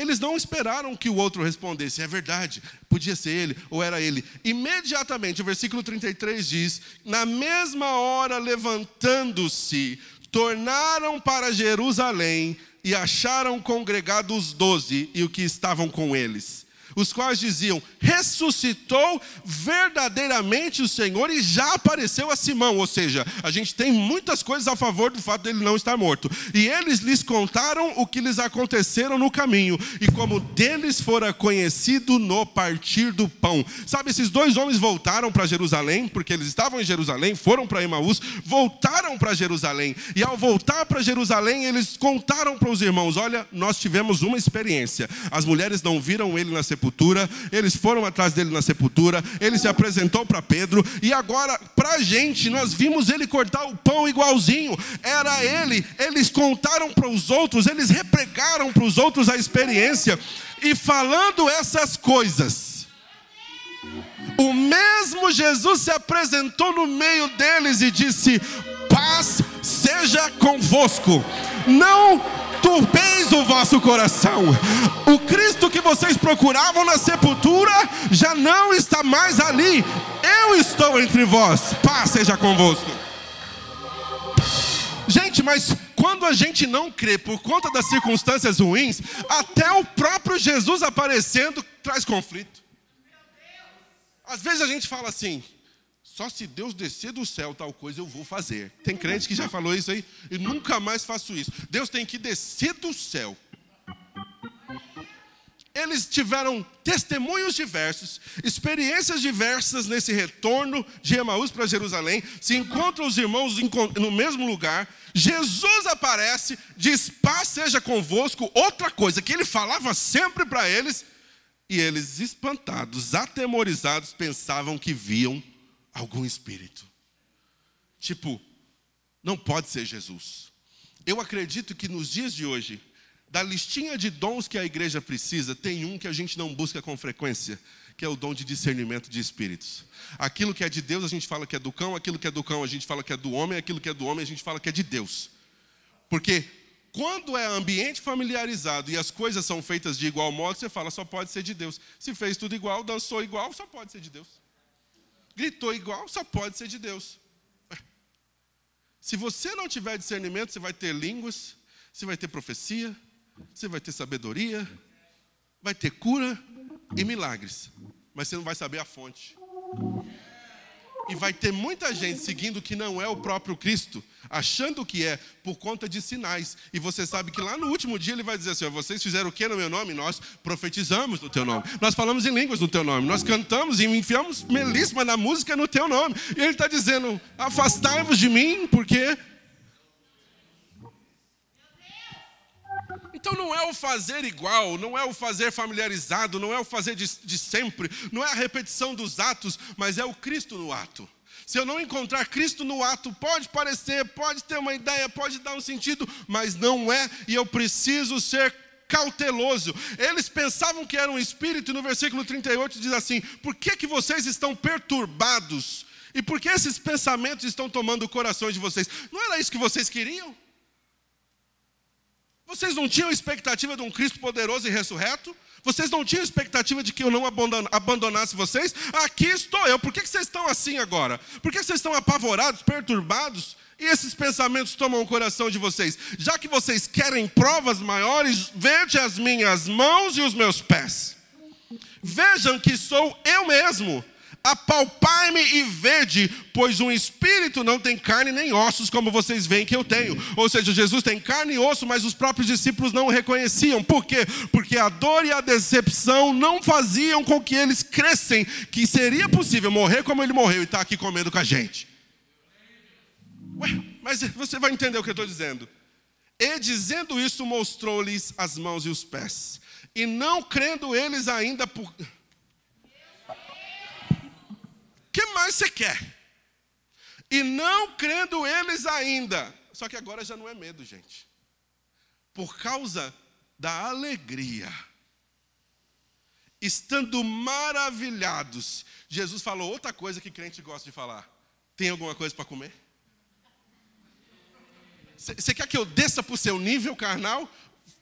Eles não esperaram que o outro respondesse, é verdade, podia ser ele ou era ele. Imediatamente, o versículo 33 diz: Na mesma hora, levantando-se, tornaram para Jerusalém e acharam congregados os doze e o que estavam com eles os quais diziam: ressuscitou verdadeiramente o Senhor e já apareceu a Simão. Ou seja, a gente tem muitas coisas a favor do fato dele não estar morto. E eles lhes contaram o que lhes aconteceram no caminho e como deles fora conhecido no partir do pão. Sabe, esses dois homens voltaram para Jerusalém, porque eles estavam em Jerusalém, foram para Emaús, voltaram para Jerusalém. E ao voltar para Jerusalém, eles contaram para os irmãos: Olha, nós tivemos uma experiência. As mulheres não viram ele na sepultura sepultura, eles foram atrás dele na sepultura, ele se apresentou para Pedro, e agora, para a gente, nós vimos ele cortar o pão igualzinho, era ele, eles contaram para os outros, eles repregaram para os outros a experiência, e falando essas coisas, o mesmo Jesus se apresentou no meio deles e disse: Paz seja convosco. Não turbeis o vosso coração. O Cristo que vocês procuravam na sepultura já não está mais ali. Eu estou entre vós. Paz seja convosco. Gente, mas quando a gente não crê por conta das circunstâncias ruins, até o próprio Jesus aparecendo traz conflito. Às vezes a gente fala assim: só se Deus descer do céu tal coisa eu vou fazer. Tem crente que já falou isso aí e nunca mais faço isso. Deus tem que descer do céu. Eles tiveram testemunhos diversos, experiências diversas nesse retorno de Emaús para Jerusalém. Se encontram os irmãos no mesmo lugar. Jesus aparece, diz: Paz seja convosco. Outra coisa que ele falava sempre para eles. E eles, espantados, atemorizados, pensavam que viam algum espírito. Tipo, não pode ser Jesus. Eu acredito que nos dias de hoje, da listinha de dons que a igreja precisa, tem um que a gente não busca com frequência, que é o dom de discernimento de espíritos. Aquilo que é de Deus, a gente fala que é do cão, aquilo que é do cão, a gente fala que é do homem, aquilo que é do homem, a gente fala que é de Deus. Porque quando é ambiente familiarizado e as coisas são feitas de igual modo, você fala, só pode ser de Deus. Se fez tudo igual, dançou igual, só pode ser de Deus gritou igual, só pode ser de Deus. Se você não tiver discernimento, você vai ter línguas, você vai ter profecia, você vai ter sabedoria, vai ter cura e milagres, mas você não vai saber a fonte. E vai ter muita gente seguindo que não é o próprio Cristo, achando que é por conta de sinais. E você sabe que lá no último dia ele vai dizer assim: vocês fizeram o que no meu nome? Nós profetizamos no teu nome. Nós falamos em línguas no teu nome. Nós cantamos e enfiamos melisma na música no teu nome. E ele está dizendo: afastai-vos de mim, porque Então não é o fazer igual, não é o fazer familiarizado, não é o fazer de, de, sempre, não é a repetição dos atos, mas é o Cristo no ato. Se eu não encontrar Cristo no ato, pode parecer, pode ter uma ideia, pode dar um sentido, mas não é, e eu preciso ser cauteloso. Eles pensavam que era um espírito, e no versículo 38 diz assim: Por que, que vocês estão perturbados? E por que esses pensamentos estão tomando o coração de vocês? Não era isso que vocês queriam? Vocês não tinham expectativa de um Cristo poderoso e ressurreto? Vocês não tinham expectativa de que eu não abandonasse vocês? Aqui estou eu. Por que vocês estão assim agora? Por que vocês estão apavorados, perturbados? E esses pensamentos tomam o coração de vocês? Já que vocês querem provas maiores, vede as minhas mãos e os meus pés. Vejam que sou eu mesmo. Apalpai-me e vede, pois um espírito não tem carne nem ossos, como vocês veem que eu tenho. Ou seja, Jesus tem carne e osso, mas os próprios discípulos não o reconheciam. Por quê? Porque a dor e a decepção não faziam com que eles crescem que seria possível morrer como ele morreu e estar tá aqui comendo com a gente. Ué, mas você vai entender o que eu estou dizendo. E dizendo isso, mostrou-lhes as mãos e os pés. E não crendo eles ainda por que mais você quer? E não crendo eles ainda. Só que agora já não é medo, gente. Por causa da alegria. Estando maravilhados. Jesus falou outra coisa que crente gosta de falar. Tem alguma coisa para comer? Você quer que eu desça para o seu nível carnal?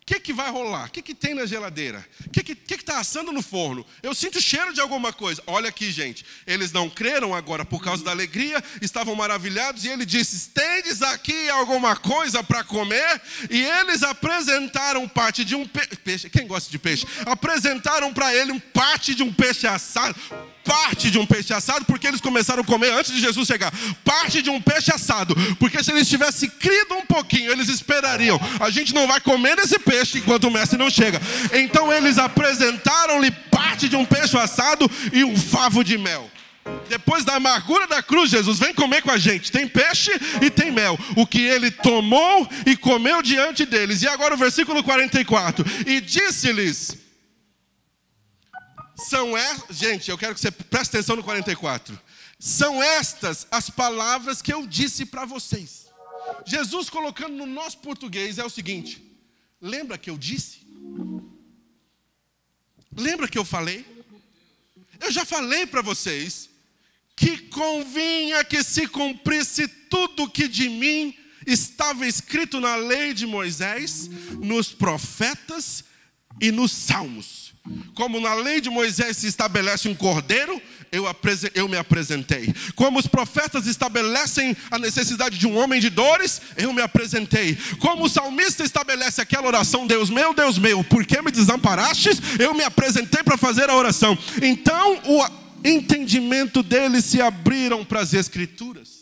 Que, que vai rolar? O que, que tem na geladeira? O que está que, que tá assando no forno? Eu sinto cheiro de alguma coisa. Olha aqui, gente. Eles não creram agora por causa da alegria, estavam maravilhados, e ele disse: Tendes aqui alguma coisa para comer? E eles apresentaram parte de um pe peixe. Quem gosta de peixe? Apresentaram para ele um parte de um peixe assado parte de um peixe assado, porque eles começaram a comer antes de Jesus chegar. Parte de um peixe assado, porque se eles tivessem crido um pouquinho, eles esperariam. A gente não vai comer esse peixe enquanto o mestre não chega. Então eles apresentaram-lhe parte de um peixe assado e um favo de mel. Depois da amargura da cruz, Jesus vem comer com a gente. Tem peixe e tem mel. O que ele tomou e comeu diante deles. E agora o versículo 44. E disse-lhes: são estas, gente, eu quero que você preste atenção no 44. São estas as palavras que eu disse para vocês. Jesus colocando no nosso português é o seguinte: lembra que eu disse? Lembra que eu falei? Eu já falei para vocês que convinha que se cumprisse tudo que de mim estava escrito na lei de Moisés, nos profetas e nos salmos. Como na lei de Moisés se estabelece um cordeiro, eu, eu, me apresentei. Como os profetas estabelecem a necessidade de um homem de dores, eu me apresentei. Como o salmista estabelece aquela oração: Deus meu, Deus meu, por que me desamparastes? Eu me apresentei para fazer a oração. Então o entendimento deles se abriram para as Escrituras.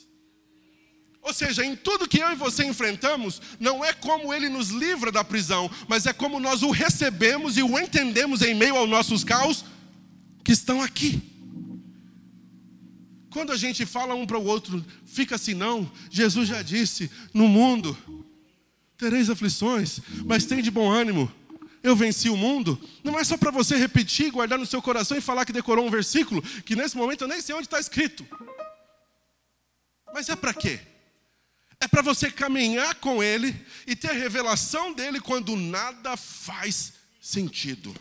Ou seja, em tudo que eu e você enfrentamos, não é como ele nos livra da prisão, mas é como nós o recebemos e o entendemos em meio aos nossos caos que estão aqui. Quando a gente fala um para o outro, fica assim, não, Jesus já disse: no mundo tereis aflições, mas tem de bom ânimo. Eu venci o mundo. Não é só para você repetir, guardar no seu coração e falar que decorou um versículo, que nesse momento eu nem sei onde está escrito. Mas é para quê? É para você caminhar com Ele e ter revelação dele quando nada faz sentido.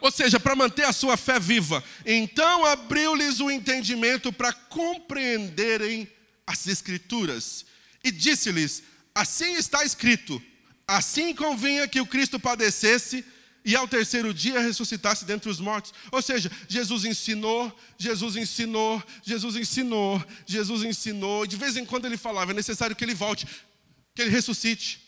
Ou seja, para manter a sua fé viva. Então abriu-lhes o entendimento para compreenderem as Escrituras. E disse-lhes: Assim está escrito, assim convinha que o Cristo padecesse e ao terceiro dia ressuscitasse dentre os mortos. Ou seja, Jesus ensinou, Jesus ensinou, Jesus ensinou, Jesus ensinou. De vez em quando ele falava: é necessário que ele volte, que ele ressuscite.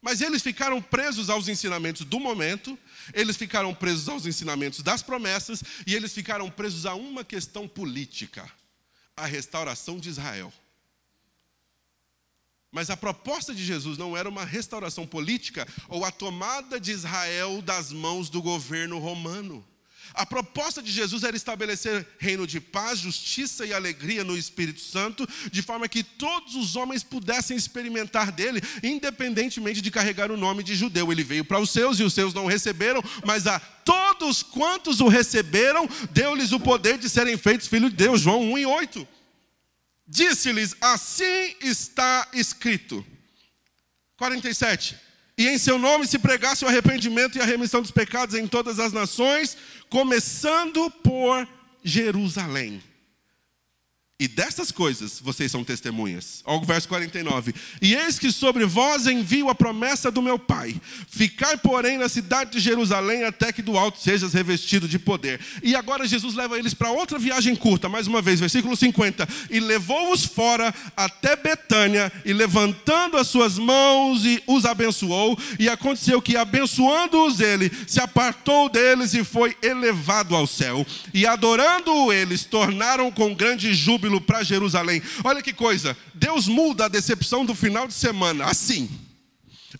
Mas eles ficaram presos aos ensinamentos do momento, eles ficaram presos aos ensinamentos das promessas, e eles ficaram presos a uma questão política: a restauração de Israel. Mas a proposta de Jesus não era uma restauração política ou a tomada de Israel das mãos do governo romano. A proposta de Jesus era estabelecer reino de paz, justiça e alegria no Espírito Santo, de forma que todos os homens pudessem experimentar dele, independentemente de carregar o nome de judeu. Ele veio para os seus e os seus não receberam, mas a todos quantos o receberam, deu-lhes o poder de serem feitos filhos de Deus. João 1 e 8. Disse-lhes: Assim está escrito. 47. E em seu nome se pregasse o arrependimento e a remissão dos pecados em todas as nações, começando por Jerusalém. E dessas coisas vocês são testemunhas. Olha o verso 49. E eis que sobre vós envio a promessa do meu Pai. Ficai, porém, na cidade de Jerusalém até que do alto sejas revestido de poder. E agora Jesus leva eles para outra viagem curta, mais uma vez, versículo 50. E levou-os fora até Betânia, e levantando as suas mãos, e os abençoou. E aconteceu que, abençoando-os ele, se apartou deles e foi elevado ao céu. E adorando-o eles, tornaram com grande júbilo júbilo para Jerusalém. Olha que coisa, Deus muda a decepção do final de semana assim.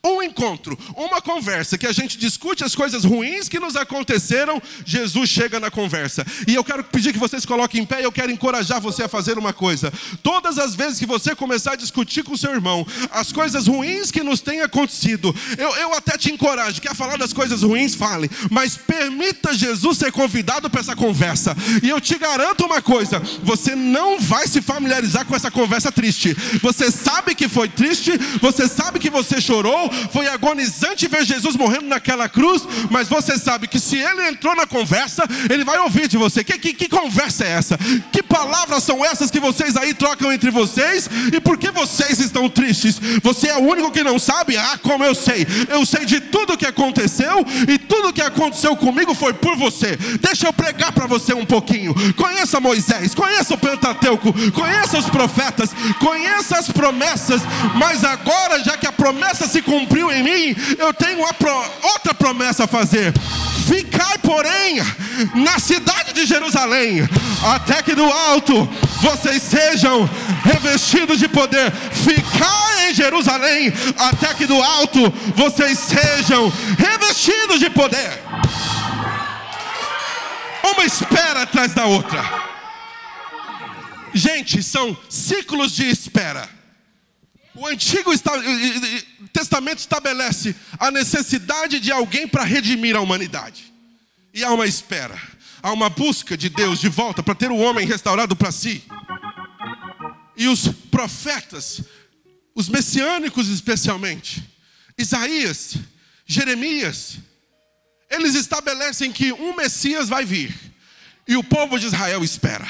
Um encontro, uma conversa que a gente discute as coisas ruins que nos aconteceram, Jesus chega na conversa. E eu quero pedir que vocês coloquem em pé e eu quero encorajar você a fazer uma coisa. Todas as vezes que você começar a discutir com o seu irmão as coisas ruins que nos têm acontecido, eu, eu até te encorajo, quer falar das coisas ruins, fale, mas permita Jesus ser convidado para essa conversa. E eu te garanto uma coisa: você não vai se familiarizar com essa conversa triste. Você sabe que foi triste, você sabe que você chorou foi agonizante ver Jesus morrendo naquela cruz, mas você sabe que se ele entrou na conversa, ele vai ouvir de você. Que, que, que conversa é essa? Que palavras são essas que vocês aí trocam entre vocês? E por que vocês estão tristes? Você é o único que não sabe? Ah, como eu sei. Eu sei de tudo que aconteceu e tudo que aconteceu comigo foi por você. Deixa eu pregar para você um pouquinho. Conheça Moisés, conheça o Pentateuco, conheça os profetas, conheça as promessas, mas agora, já que a promessa se cumpriu em mim, eu tenho outra promessa a fazer. Ficai, porém, na cidade de Jerusalém, até que do alto vocês sejam revestidos de poder. Ficai em Jerusalém, até que do alto vocês sejam revestidos de poder. Uma espera atrás da outra. Gente, são ciclos de espera. O Antigo Testamento estabelece a necessidade de alguém para redimir a humanidade. E há uma espera, há uma busca de Deus de volta para ter o homem restaurado para si. E os profetas, os messiânicos especialmente, Isaías, Jeremias, eles estabelecem que um Messias vai vir e o povo de Israel espera.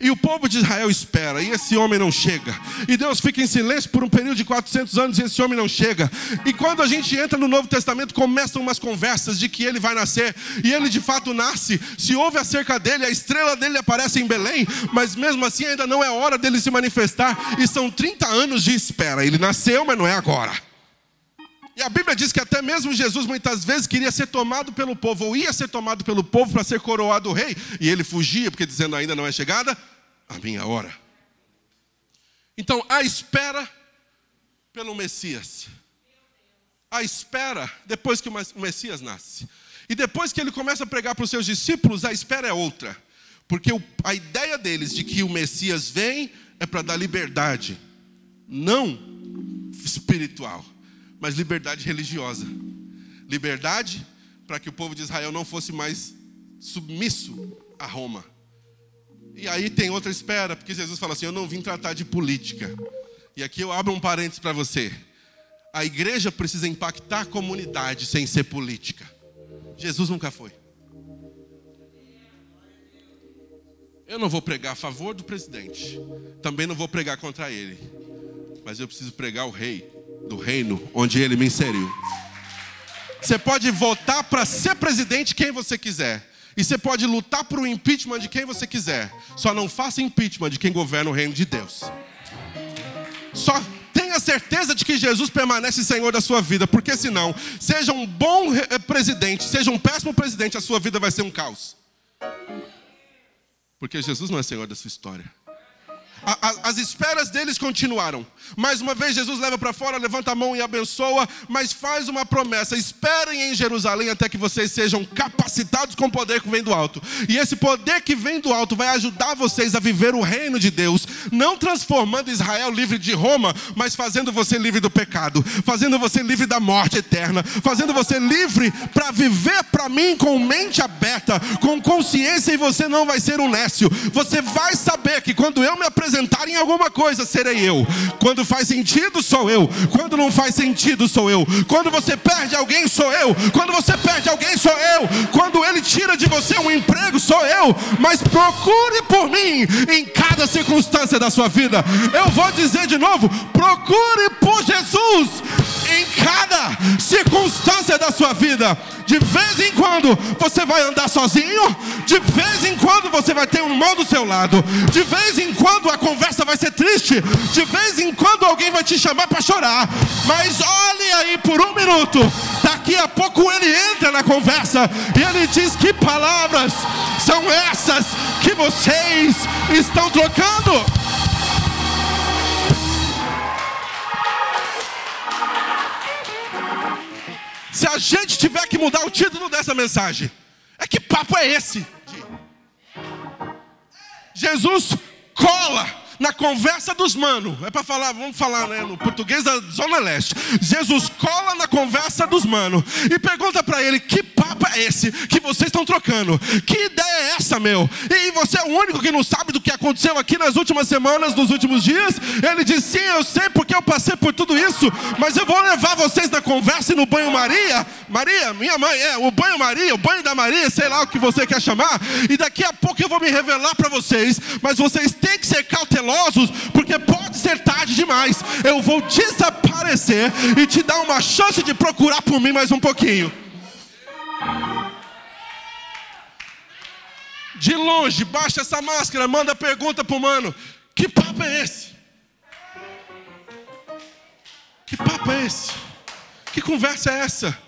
E o povo de Israel espera, e esse homem não chega. E Deus fica em silêncio por um período de 400 anos, e esse homem não chega. E quando a gente entra no Novo Testamento, começam umas conversas de que ele vai nascer, e ele de fato nasce. Se ouve acerca dele, a estrela dele aparece em Belém, mas mesmo assim ainda não é hora dele se manifestar, e são 30 anos de espera. Ele nasceu, mas não é agora. E a Bíblia diz que até mesmo Jesus muitas vezes queria ser tomado pelo povo, ou ia ser tomado pelo povo para ser coroado rei, e ele fugia, porque dizendo ainda não é chegada a minha hora. Então, a espera pelo Messias. A espera depois que o Messias nasce. E depois que ele começa a pregar para os seus discípulos, a espera é outra. Porque a ideia deles de que o Messias vem é para dar liberdade, não espiritual, mas liberdade religiosa. Liberdade para que o povo de Israel não fosse mais submisso a Roma. E aí tem outra espera, porque Jesus fala assim: Eu não vim tratar de política. E aqui eu abro um parênteses para você. A igreja precisa impactar a comunidade sem ser política. Jesus nunca foi. Eu não vou pregar a favor do presidente, também não vou pregar contra ele, mas eu preciso pregar o rei do reino onde ele me inseriu. Você pode votar para ser presidente quem você quiser, e você pode lutar por um impeachment de quem você quiser. Só não faça impeachment de quem governa o reino de Deus. Só tenha certeza de que Jesus permanece Senhor da sua vida, porque senão, seja um bom eh, presidente, seja um péssimo presidente, a sua vida vai ser um caos. Porque Jesus não é Senhor da sua história a, as esperas deles continuaram. Mais uma vez, Jesus leva para fora, levanta a mão e abençoa, mas faz uma promessa: esperem em Jerusalém até que vocês sejam capacitados com o poder que vem do alto. E esse poder que vem do alto vai ajudar vocês a viver o reino de Deus, não transformando Israel livre de Roma, mas fazendo você livre do pecado, fazendo você livre da morte eterna, fazendo você livre para viver para mim com mente aberta, com consciência, e você não vai ser um nécio. Você vai saber que quando eu me apresentar, representar em alguma coisa, serei eu. Quando faz sentido, sou eu. Quando não faz sentido, sou eu. Quando você perde alguém, sou eu. Quando você perde alguém, sou eu. Quando ele tira de você um emprego, sou eu. Mas procure por mim em cada circunstância da sua vida. Eu vou dizer de novo: procure por Jesus em cada circunstância da sua vida. De vez em quando você vai andar sozinho, de vez em quando você vai ter um irmão do seu lado, de vez em quando a conversa vai ser triste, de vez em quando alguém vai te chamar para chorar, mas olhe aí por um minuto, daqui a pouco ele entra na conversa e ele diz: Que palavras são essas que vocês estão trocando? Se a gente tiver que mudar o título dessa mensagem, é que papo é esse? Jesus cola na conversa dos manos. É para falar, vamos falar né, no português da Zona Leste. Jesus cola na conversa dos manos e pergunta para ele: Que papo é esse que vocês estão trocando? Que ideia é essa, meu? E você é o único que não sabe do que aconteceu aqui nas últimas semanas, nos últimos dias? Ele diz: Sim, eu sei porque eu passei por tudo isso, mas eu vou levar vocês na conversa e no banho-maria. Maria, minha mãe, é, o banho-maria, o banho da Maria, sei lá o que você quer chamar. E daqui a pouco eu vou me revelar para vocês, mas vocês têm que ser cautelosos, porque pode ser tarde demais. Eu vou desaparecer e te dar uma chance de procurar por mim mais um pouquinho. De longe, baixa essa máscara, manda pergunta pro mano: Que papo é esse? Que papo é esse? Que conversa é essa?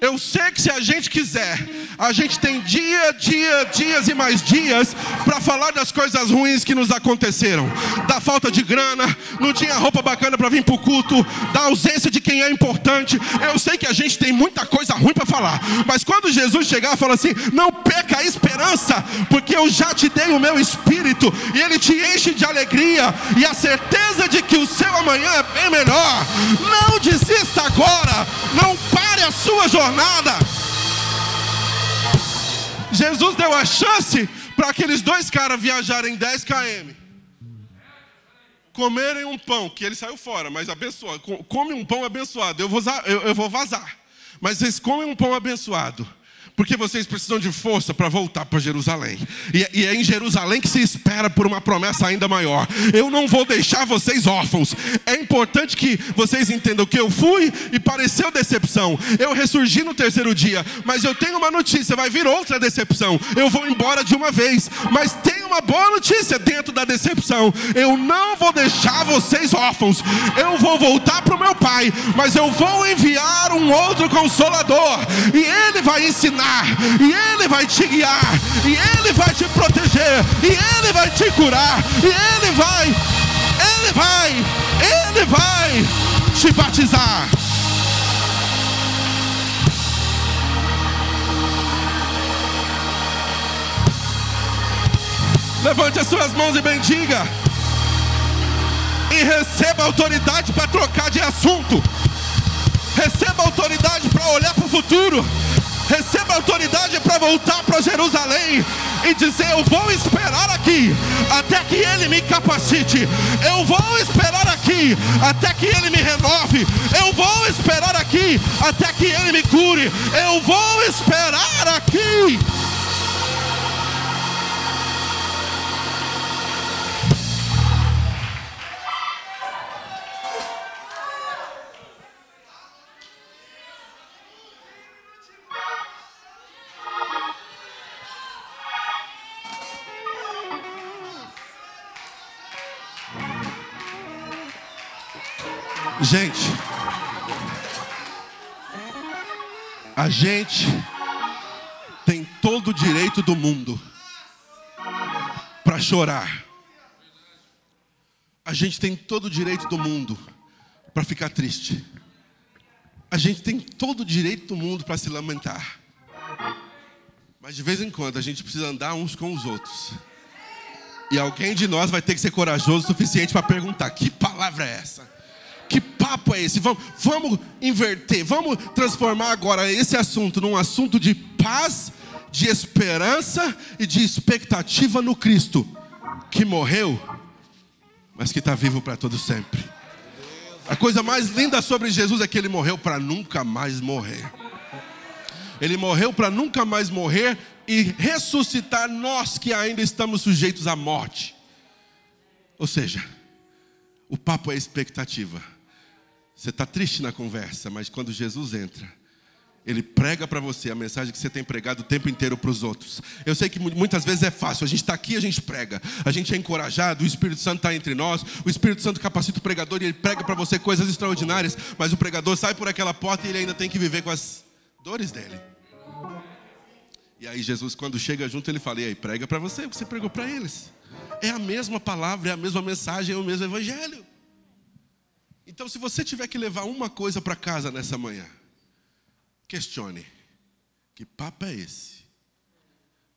Eu sei que se a gente quiser, a gente tem dia, dia, dias e mais dias para falar das coisas ruins que nos aconteceram. Da falta de grana, não tinha roupa bacana para vir para o culto, da ausência de quem é importante. Eu sei que a gente tem muita coisa ruim para falar. Mas quando Jesus chegar falar assim: não perca a esperança, porque eu já te dei o meu espírito, e ele te enche de alegria e a certeza de que o seu amanhã é bem melhor. Não desista agora, não pare a sua jornada. Jesus deu a chance para aqueles dois caras viajarem 10 km. Comerem um pão, que ele saiu fora, mas abençoa. Come um pão abençoado. Eu vou, eu, eu vou vazar. Mas eles comem um pão abençoado porque vocês precisam de força para voltar para Jerusalém. E, e, é em Jerusalém que se espera por uma promessa ainda maior. Eu não vou deixar vocês órfãos. É importante que vocês entendam que eu fui e pareceu decepção. Eu ressurgi no terceiro dia, mas eu tenho uma notícia: vai vir outra decepção. Eu vou embora de uma vez, mas tem uma boa notícia dentro da decepção. Eu não vou deixar vocês órfãos. Eu vou voltar para o meu pai, mas eu vou enviar um outro consolador e ele vai ensinar e Ele vai te guiar, e Ele vai te proteger, e Ele vai te curar, e Ele vai, Ele vai, Ele vai te batizar. Levante as suas mãos e bendiga. E receba autoridade para trocar de assunto. Receba autoridade para olhar para o futuro receba autoridade para voltar para Jerusalém e dizer: Eu vou esperar aqui até que Ele me capacite, eu vou esperar aqui até que Ele me renove, eu vou esperar aqui até que Ele me cure, eu vou esperar aqui. Gente, a gente tem todo o direito do mundo para chorar. A gente tem todo o direito do mundo para ficar triste. A gente tem todo o direito do mundo para se lamentar. Mas de vez em quando a gente precisa andar uns com os outros. E alguém de nós vai ter que ser corajoso o suficiente para perguntar: que palavra é essa? Que papo é esse? Vamos, vamos inverter, vamos transformar agora esse assunto num assunto de paz, de esperança e de expectativa no Cristo, que morreu, mas que está vivo para todo sempre. A coisa mais linda sobre Jesus é que ele morreu para nunca mais morrer. Ele morreu para nunca mais morrer e ressuscitar nós que ainda estamos sujeitos à morte. Ou seja, o papo é expectativa. Você está triste na conversa, mas quando Jesus entra, ele prega para você a mensagem que você tem pregado o tempo inteiro para os outros. Eu sei que muitas vezes é fácil, a gente está aqui, a gente prega, a gente é encorajado, o Espírito Santo está entre nós, o Espírito Santo capacita o pregador e ele prega para você coisas extraordinárias, mas o pregador sai por aquela porta e ele ainda tem que viver com as dores dele. E aí Jesus, quando chega junto, ele fala: e aí, prega para você o que você pregou para eles. É a mesma palavra, é a mesma mensagem, é o mesmo evangelho. Então, se você tiver que levar uma coisa para casa nessa manhã, questione: que papo é esse?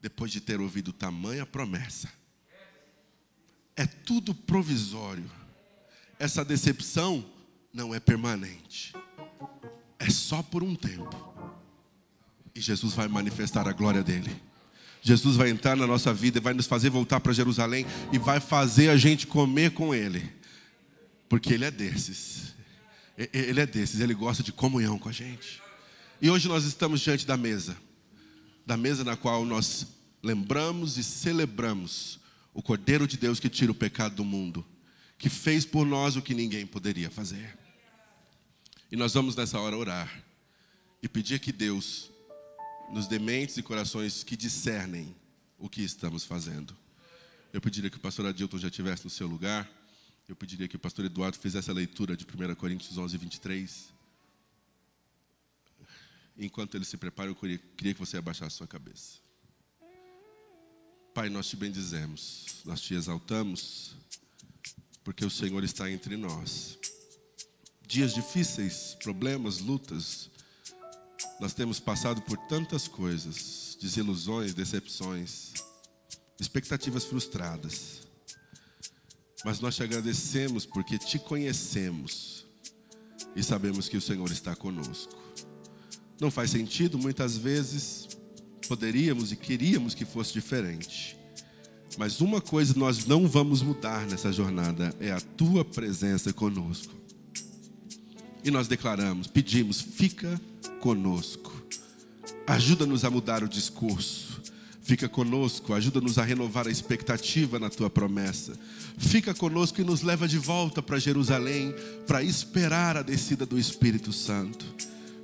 Depois de ter ouvido tamanha promessa, é tudo provisório. Essa decepção não é permanente. É só por um tempo. E Jesus vai manifestar a glória dele. Jesus vai entrar na nossa vida e vai nos fazer voltar para Jerusalém e vai fazer a gente comer com ele. Porque ele é desses. Ele é desses, ele gosta de comunhão com a gente. E hoje nós estamos diante da mesa. Da mesa na qual nós lembramos e celebramos o Cordeiro de Deus que tira o pecado do mundo, que fez por nós o que ninguém poderia fazer. E nós vamos nessa hora orar e pedir que Deus nos dê mentes e corações que discernem o que estamos fazendo. Eu pediria que o pastor Adilton já estivesse no seu lugar. Eu pediria que o pastor Eduardo fizesse a leitura de 1 Coríntios 11, 23. Enquanto ele se prepara, eu queria, que você abaixasse sua cabeça. Pai, nós te bendizemos, nós te exaltamos, porque o Senhor está entre nós. Dias difíceis, problemas, lutas, nós temos passado por tantas coisas, desilusões, decepções, expectativas frustradas. Mas nós te agradecemos porque te conhecemos e sabemos que o Senhor está conosco. Não faz sentido muitas vezes Poderíamos e queríamos que fosse diferente. Mas uma coisa nós não vamos mudar nessa jornada é a tua presença conosco. E nós declaramos, pedimos, fica conosco. Ajuda-nos a mudar o discurso. Fica conosco, ajuda-nos a renovar a expectativa na tua promessa. Fica conosco e nos leva de volta para Jerusalém para esperar a descida do Espírito Santo.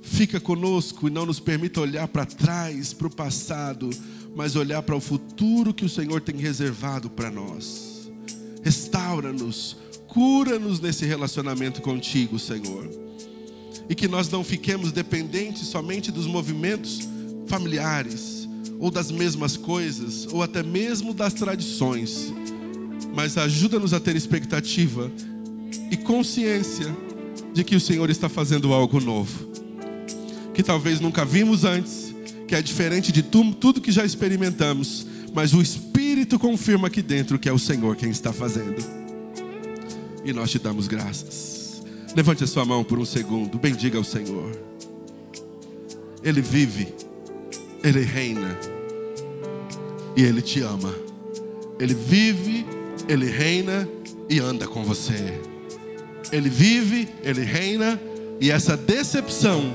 Fica conosco e não nos permita olhar para trás, para o passado, mas olhar para o futuro que o Senhor tem reservado para nós. Restaura-nos, cura-nos nesse relacionamento contigo, Senhor. E que nós não fiquemos dependentes somente dos movimentos familiares, ou das mesmas coisas, ou até mesmo das tradições, mas ajuda-nos a ter expectativa e consciência de que o Senhor está fazendo algo novo que talvez nunca vimos antes, que é diferente de tu, tudo que já experimentamos, mas o Espírito confirma aqui dentro que é o Senhor quem está fazendo. E nós te damos graças. Levante a sua mão por um segundo, bendiga o Senhor. Ele vive, Ele reina e Ele te ama. Ele vive, Ele reina e anda com você. Ele vive, Ele reina e essa decepção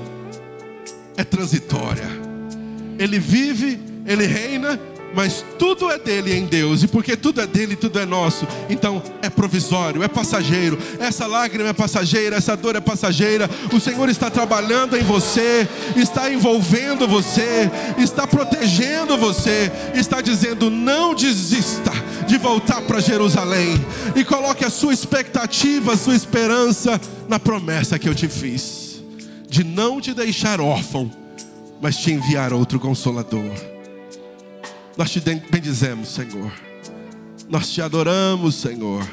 é transitória. Ele vive, ele reina, mas tudo é dele em Deus, e porque tudo é dele, tudo é nosso, então é provisório, é passageiro. Essa lágrima é passageira, essa dor é passageira. O Senhor está trabalhando em você, está envolvendo você, está protegendo você, está dizendo: não desista de voltar para Jerusalém e coloque a sua expectativa, a sua esperança na promessa que eu te fiz de não te deixar órfão, mas te enviar outro consolador. Nós te bendizemos, Senhor. Nós te adoramos, Senhor.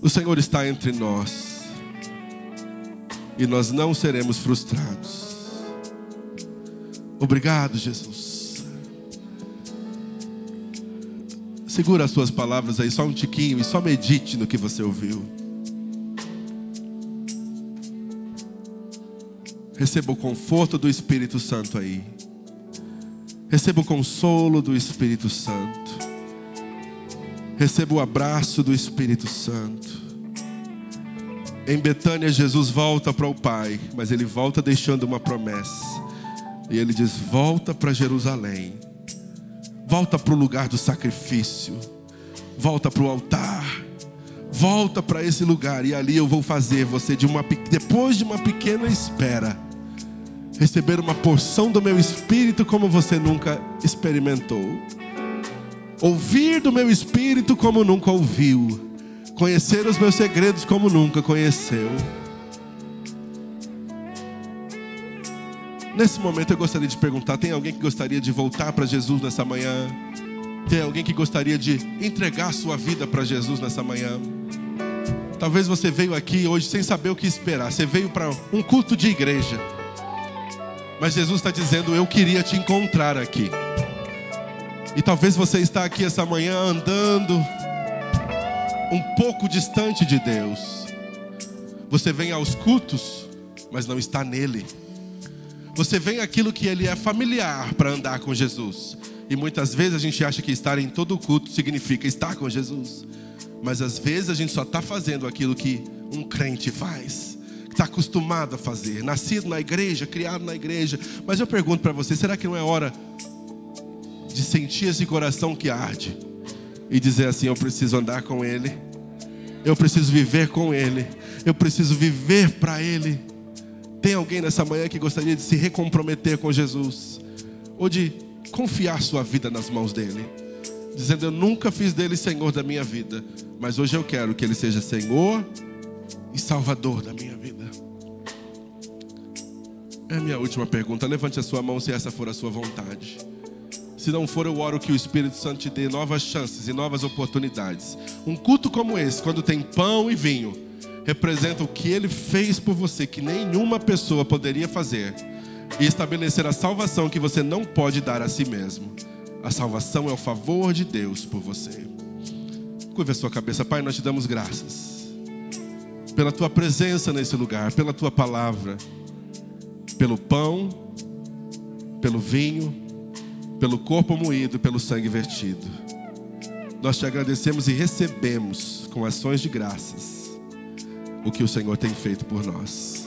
O Senhor está entre nós. E nós não seremos frustrados. Obrigado, Jesus. Segura as suas palavras aí só um tiquinho e só medite no que você ouviu. Receba o conforto do Espírito Santo aí. Receba o consolo do Espírito Santo. Receba o abraço do Espírito Santo. Em Betânia, Jesus volta para o Pai, mas ele volta deixando uma promessa. E ele diz: Volta para Jerusalém. Volta para o lugar do sacrifício. Volta para o altar. Volta para esse lugar e ali eu vou fazer você de uma depois de uma pequena espera receber uma porção do meu espírito como você nunca experimentou. Ouvir do meu espírito como nunca ouviu. Conhecer os meus segredos como nunca conheceu. Nesse momento eu gostaria de perguntar: tem alguém que gostaria de voltar para Jesus nessa manhã? Tem alguém que gostaria de entregar sua vida para Jesus nessa manhã? Talvez você veio aqui hoje sem saber o que esperar. Você veio para um culto de igreja. Mas Jesus está dizendo: Eu queria te encontrar aqui. E talvez você está aqui essa manhã andando um pouco distante de Deus. Você vem aos cultos, mas não está nele. Você vem aquilo que ele é familiar para andar com Jesus. E muitas vezes a gente acha que estar em todo culto significa estar com Jesus. Mas às vezes a gente só está fazendo aquilo que um crente faz, está acostumado a fazer, nascido na igreja, criado na igreja. Mas eu pergunto para você: será que não é hora de sentir esse coração que arde e dizer assim: eu preciso andar com Ele, eu preciso viver com Ele, eu preciso viver para Ele? Tem alguém nessa manhã que gostaria de se recomprometer com Jesus? Ou de confiar sua vida nas mãos dele? Dizendo, eu nunca fiz dele Senhor da minha vida, mas hoje eu quero que ele seja Senhor e Salvador da minha vida. É a minha última pergunta. Levante a sua mão se essa for a sua vontade. Se não for, eu oro que o Espírito Santo te dê novas chances e novas oportunidades. Um culto como esse, quando tem pão e vinho, representa o que ele fez por você, que nenhuma pessoa poderia fazer, e estabelecer a salvação que você não pode dar a si mesmo. A salvação é o favor de Deus por você. Curva a sua cabeça, Pai, nós te damos graças pela tua presença nesse lugar, pela tua palavra, pelo pão, pelo vinho, pelo corpo moído, pelo sangue vertido. Nós te agradecemos e recebemos com ações de graças o que o Senhor tem feito por nós.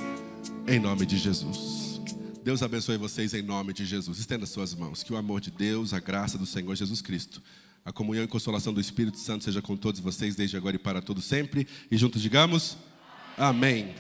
Em nome de Jesus. Deus abençoe vocês em nome de Jesus. Estenda suas mãos. Que o amor de Deus, a graça do Senhor Jesus Cristo, a comunhão e consolação do Espírito Santo seja com todos vocês desde agora e para todo sempre. E juntos digamos: Amém.